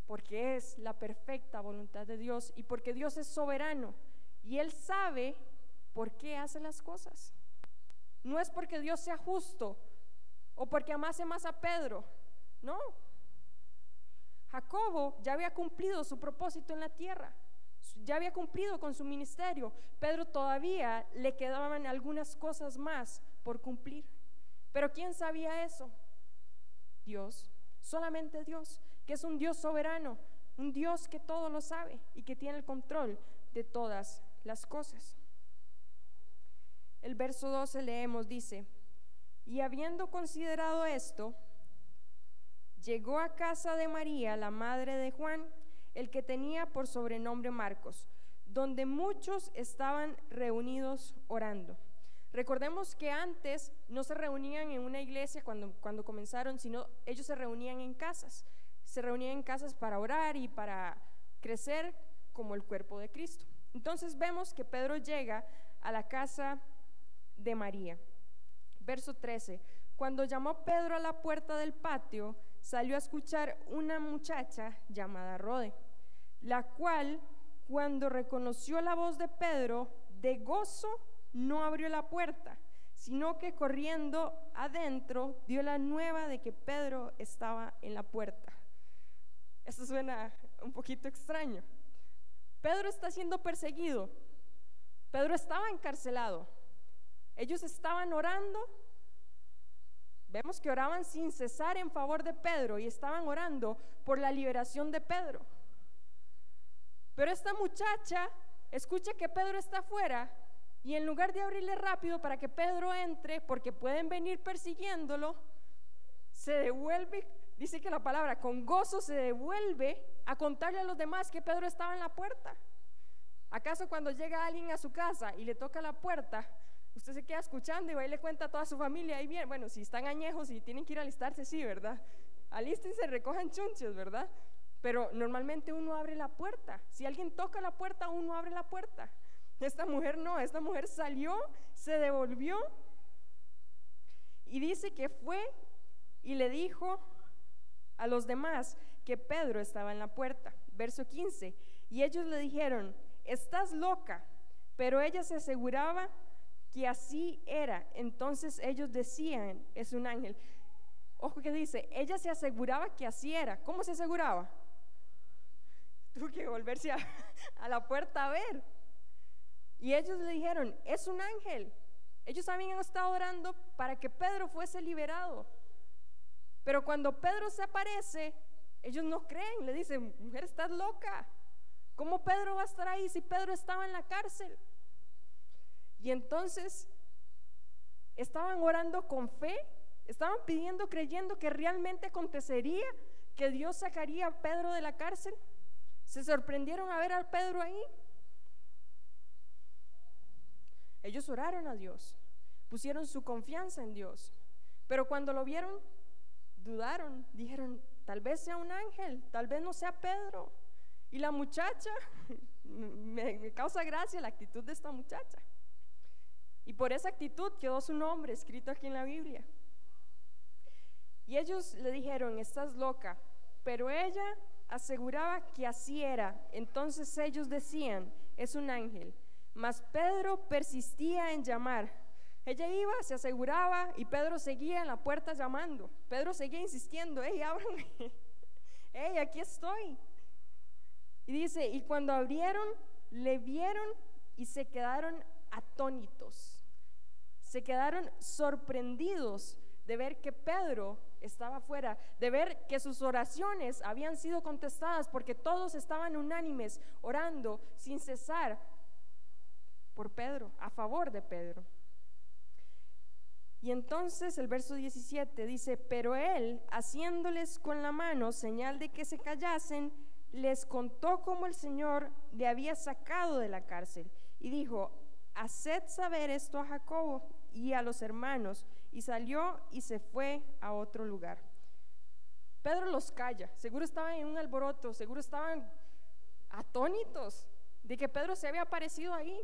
Porque es la perfecta voluntad de Dios y porque Dios es soberano y Él sabe por qué hace las cosas. No es porque Dios sea justo o porque amase más a Pedro, no. Jacobo ya había cumplido su propósito en la tierra, ya había cumplido con su ministerio. Pedro todavía le quedaban algunas cosas más por cumplir. Pero ¿quién sabía eso? Dios, solamente Dios, que es un Dios soberano, un Dios que todo lo sabe y que tiene el control de todas las cosas. El verso 12 leemos, dice, y habiendo considerado esto, llegó a casa de María, la madre de Juan, el que tenía por sobrenombre Marcos, donde muchos estaban reunidos orando. Recordemos que antes no se reunían en una iglesia cuando, cuando comenzaron, sino ellos se reunían en casas. Se reunían en casas para orar y para crecer como el cuerpo de Cristo. Entonces vemos que Pedro llega a la casa de María. Verso 13. Cuando llamó Pedro a la puerta del patio, salió a escuchar una muchacha llamada Rode, la cual, cuando reconoció la voz de Pedro, de gozo no abrió la puerta, sino que corriendo adentro dio la nueva de que Pedro estaba en la puerta. Esto suena un poquito extraño. Pedro está siendo perseguido. Pedro estaba encarcelado. Ellos estaban orando. Vemos que oraban sin cesar en favor de Pedro y estaban orando por la liberación de Pedro. Pero esta muchacha escucha que Pedro está afuera y en lugar de abrirle rápido para que Pedro entre, porque pueden venir persiguiéndolo, se devuelve, dice que la palabra, con gozo se devuelve a contarle a los demás que Pedro estaba en la puerta. ¿Acaso cuando llega alguien a su casa y le toca la puerta, usted se queda escuchando y va y le cuenta a toda su familia, ahí bien, bueno, si están añejos y tienen que ir a alistarse, sí, ¿verdad? Alístense, recojan chunches, ¿verdad? Pero normalmente uno abre la puerta. Si alguien toca la puerta, uno abre la puerta. Esta mujer no, esta mujer salió, se devolvió y dice que fue y le dijo a los demás que Pedro estaba en la puerta. Verso 15. Y ellos le dijeron, estás loca. Pero ella se aseguraba que así era. Entonces ellos decían, es un ángel. Ojo que dice, ella se aseguraba que así era. ¿Cómo se aseguraba? Tuvo que volverse a, la puerta a ver. Y ellos le dijeron, es un ángel. Ellos habían estado orando para que Pedro fuese liberado. Pero cuando Pedro se aparece, ellos no creen, le dicen, mujer, estás loca. ¿Cómo Pedro va a estar ahí si Pedro estaba en la cárcel? Y entonces estaban orando con fe, estaban pidiendo, creyendo que realmente acontecería, que Dios sacaría a Pedro de la cárcel. Se sorprendieron a ver a Pedro ahí. Ellos oraron a Dios, pusieron su confianza en Dios, pero cuando lo vieron, dudaron, dijeron, tal vez sea un ángel, tal vez no sea Pedro. Y la muchacha, me, causa gracia la actitud de esta muchacha. Y por esa actitud quedó su nombre escrito aquí en la Biblia. Y ellos le dijeron, estás loca, pero ella aseguraba que así era. Entonces ellos decían, es un ángel. Mas Pedro persistía en llamar. Ella iba, se aseguraba y Pedro seguía en la puerta llamando. Pedro seguía insistiendo, hey, ábrame, hey, aquí estoy. Y dice, y cuando abrieron, le vieron y se quedaron atónitos. Se quedaron sorprendidos de ver que Pedro estaba afuera, de ver que sus oraciones habían sido contestadas porque todos estaban unánimes, orando sin cesar por Pedro, a favor de Pedro. Y entonces el verso 17 dice, pero él, haciéndoles con la mano señal de que se callasen, les contó cómo el Señor le había sacado de la cárcel y dijo, haced saber esto a Jacobo y a los hermanos. Y salió y se fue a otro lugar. Pedro los calla, seguro estaban en un alboroto, seguro estaban atónitos de que Pedro se había aparecido ahí.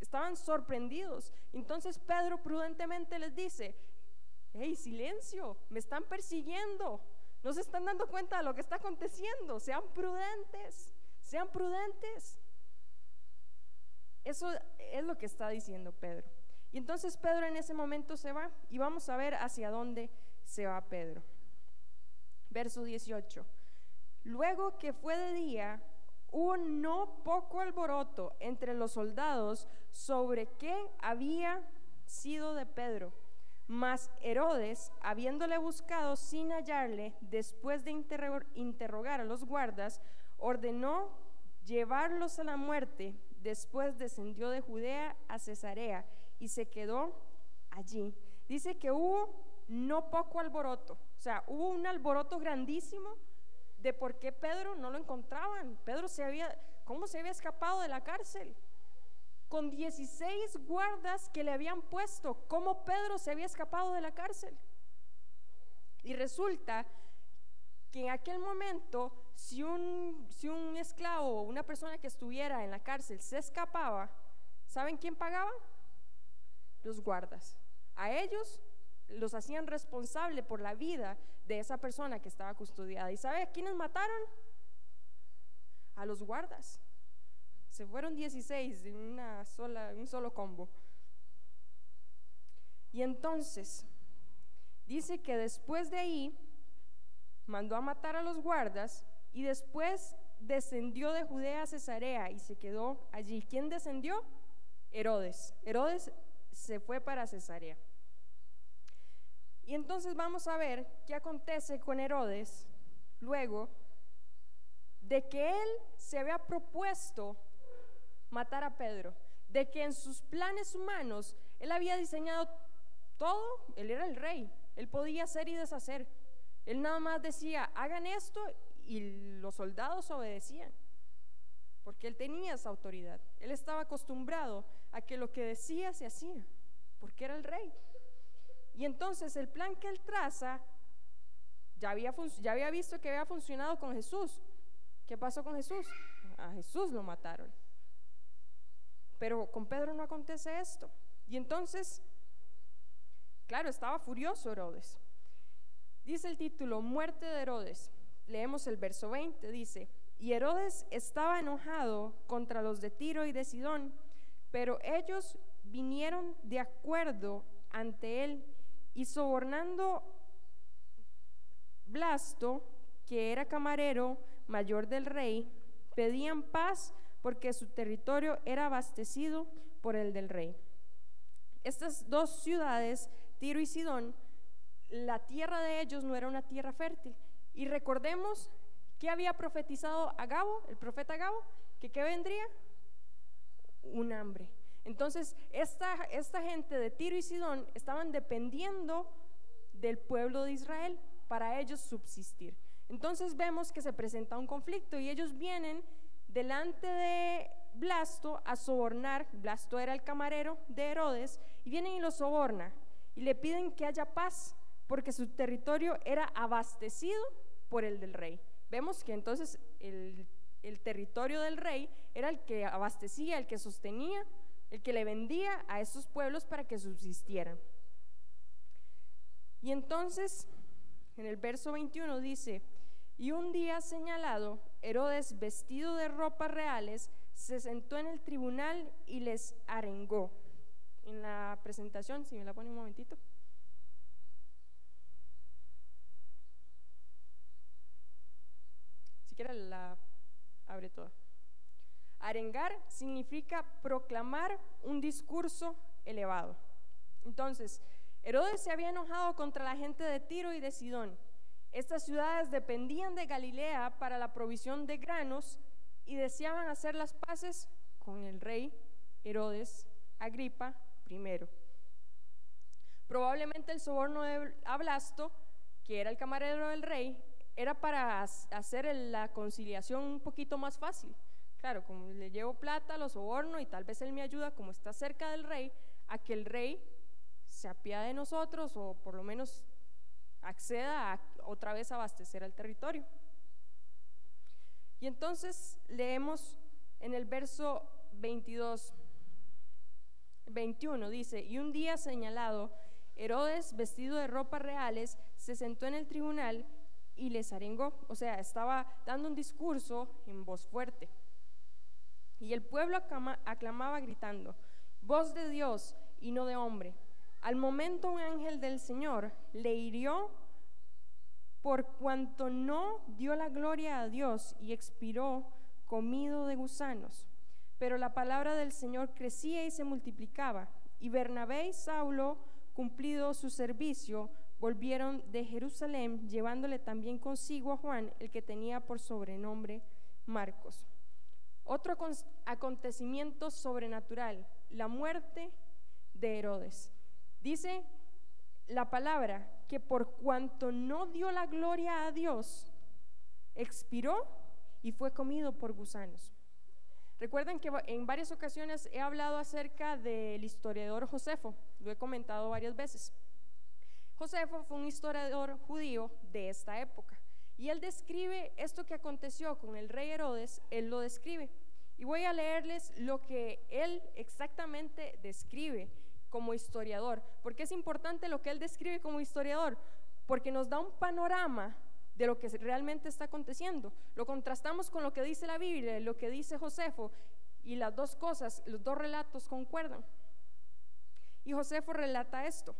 Estaban sorprendidos. Entonces Pedro prudentemente les dice, hey, silencio, me están persiguiendo. No se están dando cuenta de lo que está aconteciendo. Sean prudentes, sean prudentes. Eso es lo que está diciendo Pedro. Y entonces Pedro en ese momento se va y vamos a ver hacia dónde se va Pedro. Verso 18. Luego que fue de día, hubo no poco alboroto entre los soldados sobre qué había sido de Pedro. Mas Herodes, habiéndole buscado sin hallarle, después de interrogar a los guardas, ordenó llevarlos a la muerte. Después descendió de Judea a Cesarea y se quedó allí. Dice que hubo no poco alboroto, o sea, hubo un alboroto grandísimo de por qué Pedro no lo encontraban. Pedro se había, ¿cómo se había escapado de la cárcel? Con 16 guardas que le habían puesto, ¿cómo Pedro se había escapado de la cárcel? Y resulta que en aquel momento, si un, si un esclavo o una persona que estuviera en la cárcel se escapaba, ¿saben quién pagaba? Los guardas. A ellos los hacían responsable por la vida de esa persona que estaba custodiada. ¿Y sabe a quiénes mataron? A los guardas. Se fueron 16 en una sola, un solo combo. Y entonces, dice que después de ahí, mandó a matar a los guardas y después descendió de Judea a Cesarea y se quedó allí. ¿Quién descendió? Herodes. Herodes se fue para Cesarea. Y entonces vamos a ver qué acontece con Herodes luego de que él se había propuesto matar a Pedro, de que en sus planes humanos él había diseñado todo, él era el rey, él podía hacer y deshacer. Él nada más decía, hagan esto y los soldados obedecían, porque él tenía esa autoridad. Él estaba acostumbrado a que lo que decía se hacía, porque era el rey. Y entonces el plan que él traza ya había, ya había visto que había funcionado con Jesús. ¿Qué pasó con Jesús? A Jesús lo mataron. Pero con Pedro no acontece esto. Y entonces, claro, estaba furioso Herodes. Dice el título, muerte de Herodes. Leemos el verso 20, dice, y Herodes estaba enojado contra los de Tiro y de Sidón, pero ellos vinieron de acuerdo ante él y sobornando Blasto, que era camarero mayor del rey, pedían paz porque su territorio era abastecido por el del rey. Estas dos ciudades, Tiro y Sidón, la tierra de ellos no era una tierra fértil. Y recordemos que había profetizado a Gabo, el profeta Gabo, que qué vendría? Un hambre. Entonces, esta, esta gente de Tiro y Sidón estaban dependiendo del pueblo de Israel para ellos subsistir. Entonces vemos que se presenta un conflicto y ellos vienen delante de Blasto a sobornar, Blasto era el camarero de Herodes, y vienen y lo soborna y le piden que haya paz porque su territorio era abastecido por el del rey. Vemos que entonces el, el territorio del rey era el que abastecía, el que sostenía el que le vendía a esos pueblos para que subsistieran. Y entonces, en el verso 21 dice, y un día señalado, Herodes, vestido de ropas reales, se sentó en el tribunal y les arengó. En la presentación, si me la pone un momentito. Si quiere la abre toda. Arengar significa proclamar un discurso elevado. Entonces, Herodes se había enojado contra la gente de Tiro y de Sidón. Estas ciudades dependían de Galilea para la provisión de granos y deseaban hacer las paces con el rey Herodes Agripa I. Probablemente el soborno de Ablasto, que era el camarero del rey, era para hacer la conciliación un poquito más fácil. Claro, como le llevo plata, lo soborno y tal vez él me ayuda, como está cerca del rey, a que el rey se apiade de nosotros o por lo menos acceda a otra vez a abastecer al territorio. Y entonces leemos en el verso 22, 21, dice, y un día señalado, Herodes, vestido de ropas reales, se sentó en el tribunal y les arengó, o sea, estaba dando un discurso en voz fuerte. Y el pueblo aclamaba gritando, voz de Dios y no de hombre. Al momento un ángel del Señor le hirió por cuanto no dio la gloria a Dios y expiró comido de gusanos. Pero la palabra del Señor crecía y se multiplicaba. Y Bernabé y Saulo, cumplido su servicio, volvieron de Jerusalén, llevándole también consigo a Juan, el que tenía por sobrenombre Marcos. Otro acontecimiento sobrenatural, la muerte de Herodes. Dice la palabra que por cuanto no dio la gloria a Dios, expiró y fue comido por gusanos. Recuerden que en varias ocasiones he hablado acerca del historiador Josefo, lo he comentado varias veces. Josefo fue un historiador judío de esta época y él describe esto que aconteció con el rey Herodes, él lo describe. Y voy a leerles lo que él exactamente describe como historiador. porque es importante lo que él describe como historiador? Porque nos da un panorama de lo que realmente está aconteciendo. Lo contrastamos con lo que dice la Biblia, lo que dice Josefo, y las dos cosas, los dos relatos concuerdan. Y Josefo relata esto.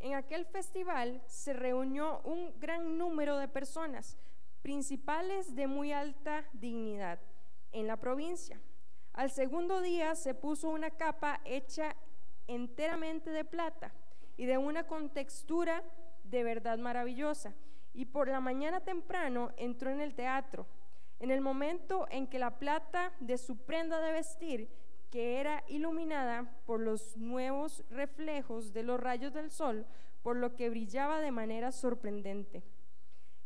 En aquel festival se reunió un gran número de personas, principales de muy alta dignidad, en la provincia. Al segundo día se puso una capa hecha enteramente de plata y de una contextura de verdad maravillosa. Y por la mañana temprano entró en el teatro. En el momento en que la plata de su prenda de vestir, que era iluminada por los nuevos reflejos de los rayos del sol, por lo que brillaba de manera sorprendente.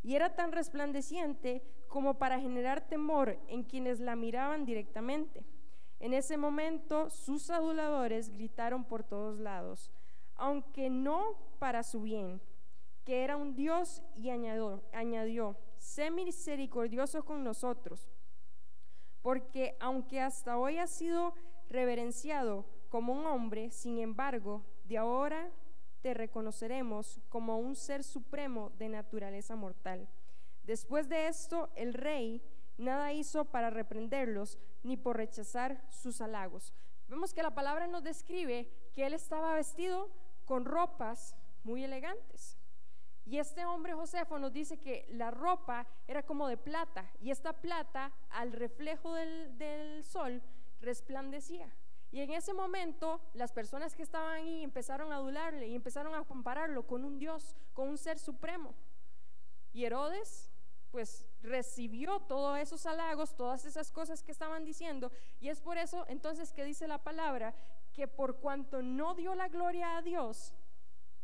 Y era tan resplandeciente como para generar temor en quienes la miraban directamente. En ese momento sus aduladores gritaron por todos lados, aunque no para su bien, que era un Dios y añadió, añadió, sé misericordioso con nosotros, porque aunque hasta hoy ha sido reverenciado como un hombre, sin embargo, de ahora te reconoceremos como un ser supremo de naturaleza mortal. Después de esto, el rey nada hizo para reprenderlos ni por rechazar sus halagos. Vemos que la palabra nos describe que él estaba vestido con ropas muy elegantes. Y este hombre Josefo nos dice que la ropa era como de plata y esta plata al reflejo del, del sol resplandecía. Y en ese momento las personas que estaban ahí empezaron a adularle y empezaron a compararlo con un Dios, con un ser supremo. Y Herodes pues recibió todos esos halagos, todas esas cosas que estaban diciendo. Y es por eso entonces que dice la palabra que por cuanto no dio la gloria a Dios,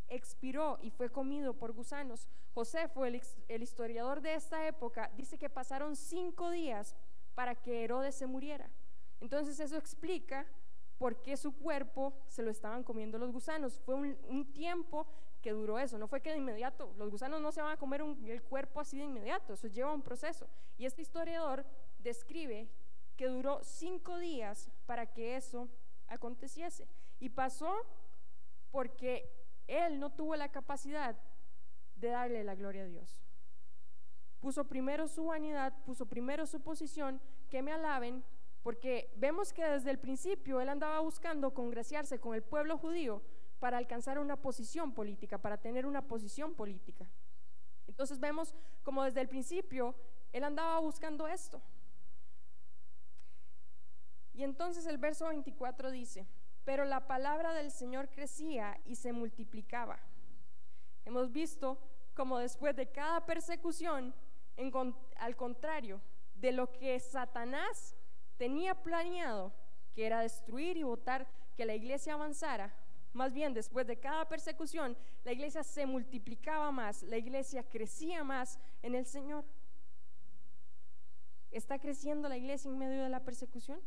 expiró y fue comido por gusanos. José fue el, el historiador de esta época, dice que pasaron cinco días para que Herodes se muriera. Entonces eso explica por qué su cuerpo se lo estaban comiendo los gusanos. Fue un, tiempo que duró eso, no fue que de inmediato, los gusanos no se van a comer el cuerpo así de inmediato, eso lleva un proceso. Y este historiador describe que duró cinco días para que eso aconteciese. Y pasó porque él no tuvo la capacidad de darle la gloria a Dios. Puso primero su vanidad, puso primero su posición, que me alaben, porque vemos que desde el principio él andaba buscando congraciarse con el pueblo judío, para alcanzar una posición política, para tener una posición política. Entonces vemos como desde el principio él andaba buscando esto. Y entonces el verso 24 dice, pero la palabra del Señor crecía y se multiplicaba. Hemos visto como después de cada persecución, al contrario de lo que Satanás tenía planeado, que era destruir y votar que la iglesia avanzara, Más bien, después de cada persecución, la iglesia se multiplicaba más, la iglesia crecía más en el Señor. ¿Está creciendo la iglesia en medio de la persecución?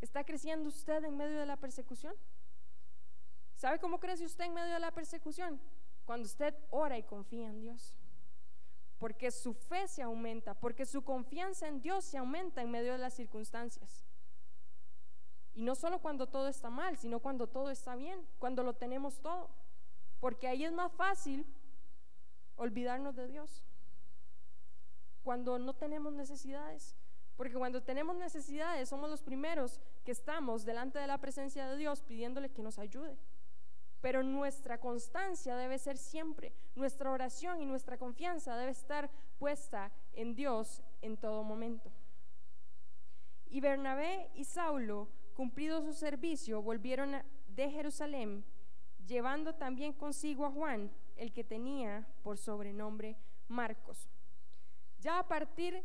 ¿Está creciendo usted en medio de la persecución? ¿Sabe cómo crece usted en medio de la persecución? Cuando usted ora y confía en Dios. Porque su fe se aumenta, porque su confianza en Dios se aumenta en medio de las circunstancias. Y no solo cuando todo está mal, sino cuando todo está bien, cuando lo tenemos todo. Porque ahí es más fácil olvidarnos de Dios. Cuando no tenemos necesidades. Porque cuando tenemos necesidades somos los primeros que estamos delante de la presencia de Dios pidiéndole que nos ayude. Pero nuestra constancia debe ser siempre, nuestra oración y nuestra confianza debe estar puesta en Dios en todo momento. Y Bernabé y Saulo Cumplido su servicio, volvieron de Jerusalén, llevando también consigo a Juan, el que tenía por sobrenombre Marcos. Ya a partir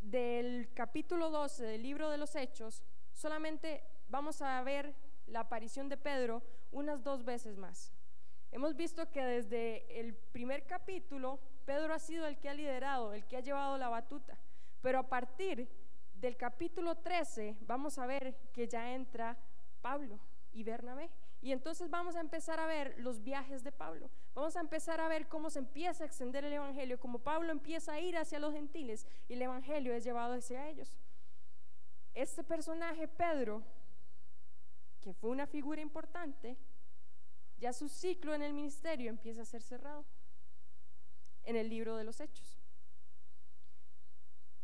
del capítulo 12 del libro de los Hechos, solamente vamos a ver la aparición de Pedro unas dos veces más. Hemos visto que desde el primer capítulo, Pedro ha sido el que ha liderado, el que ha llevado la batuta, pero a partir del capítulo 13 vamos a ver que ya entra Pablo y Bernabé. Y entonces vamos a empezar a ver los viajes de Pablo. Vamos a empezar a ver cómo se empieza a extender el Evangelio, cómo Pablo empieza a ir hacia los gentiles y el Evangelio es llevado hacia ellos. Este personaje, Pedro, que fue una figura importante, ya su ciclo en el ministerio empieza a ser cerrado en el libro de los Hechos.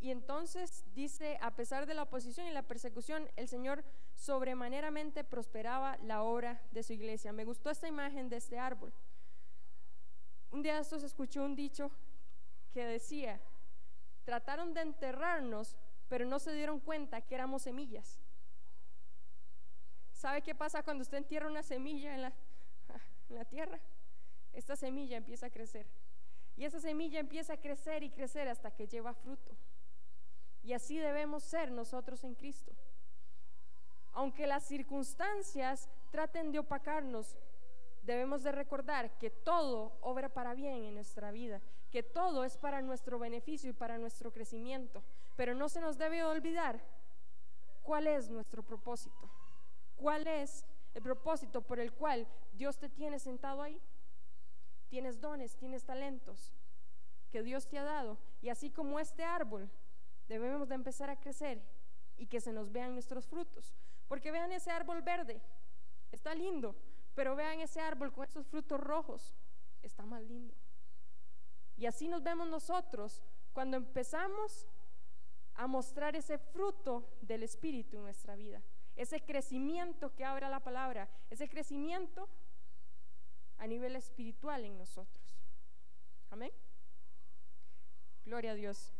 Y entonces dice, a pesar de la oposición y la persecución, el Señor sobremaneramente prosperaba la obra de su iglesia. Me gustó esta imagen de este árbol. Un día estos escuché un dicho que decía, trataron de enterrarnos, pero no se dieron cuenta que éramos semillas. ¿Sabe qué pasa cuando usted entierra una semilla en la, tierra? Esta semilla empieza a crecer. Y esa semilla empieza a crecer y crecer hasta que lleva fruto. Y así debemos ser nosotros en Cristo. Aunque las circunstancias traten de opacarnos, debemos de recordar que todo obra para bien en nuestra vida, que todo es para nuestro beneficio y para nuestro crecimiento. Pero no se nos debe olvidar cuál es nuestro propósito, cuál es el propósito por el cual Dios te tiene sentado ahí. Tienes dones, tienes talentos que Dios te ha dado. Y así como este árbol debemos de empezar a crecer y que se nos vean nuestros frutos. Porque vean ese árbol verde, está lindo, pero vean ese árbol con esos frutos rojos, está más lindo. Y así nos vemos nosotros cuando empezamos a mostrar ese fruto del Espíritu en nuestra vida, ese crecimiento que abra la palabra, ese crecimiento a nivel espiritual en nosotros. Amén. Gloria a Dios.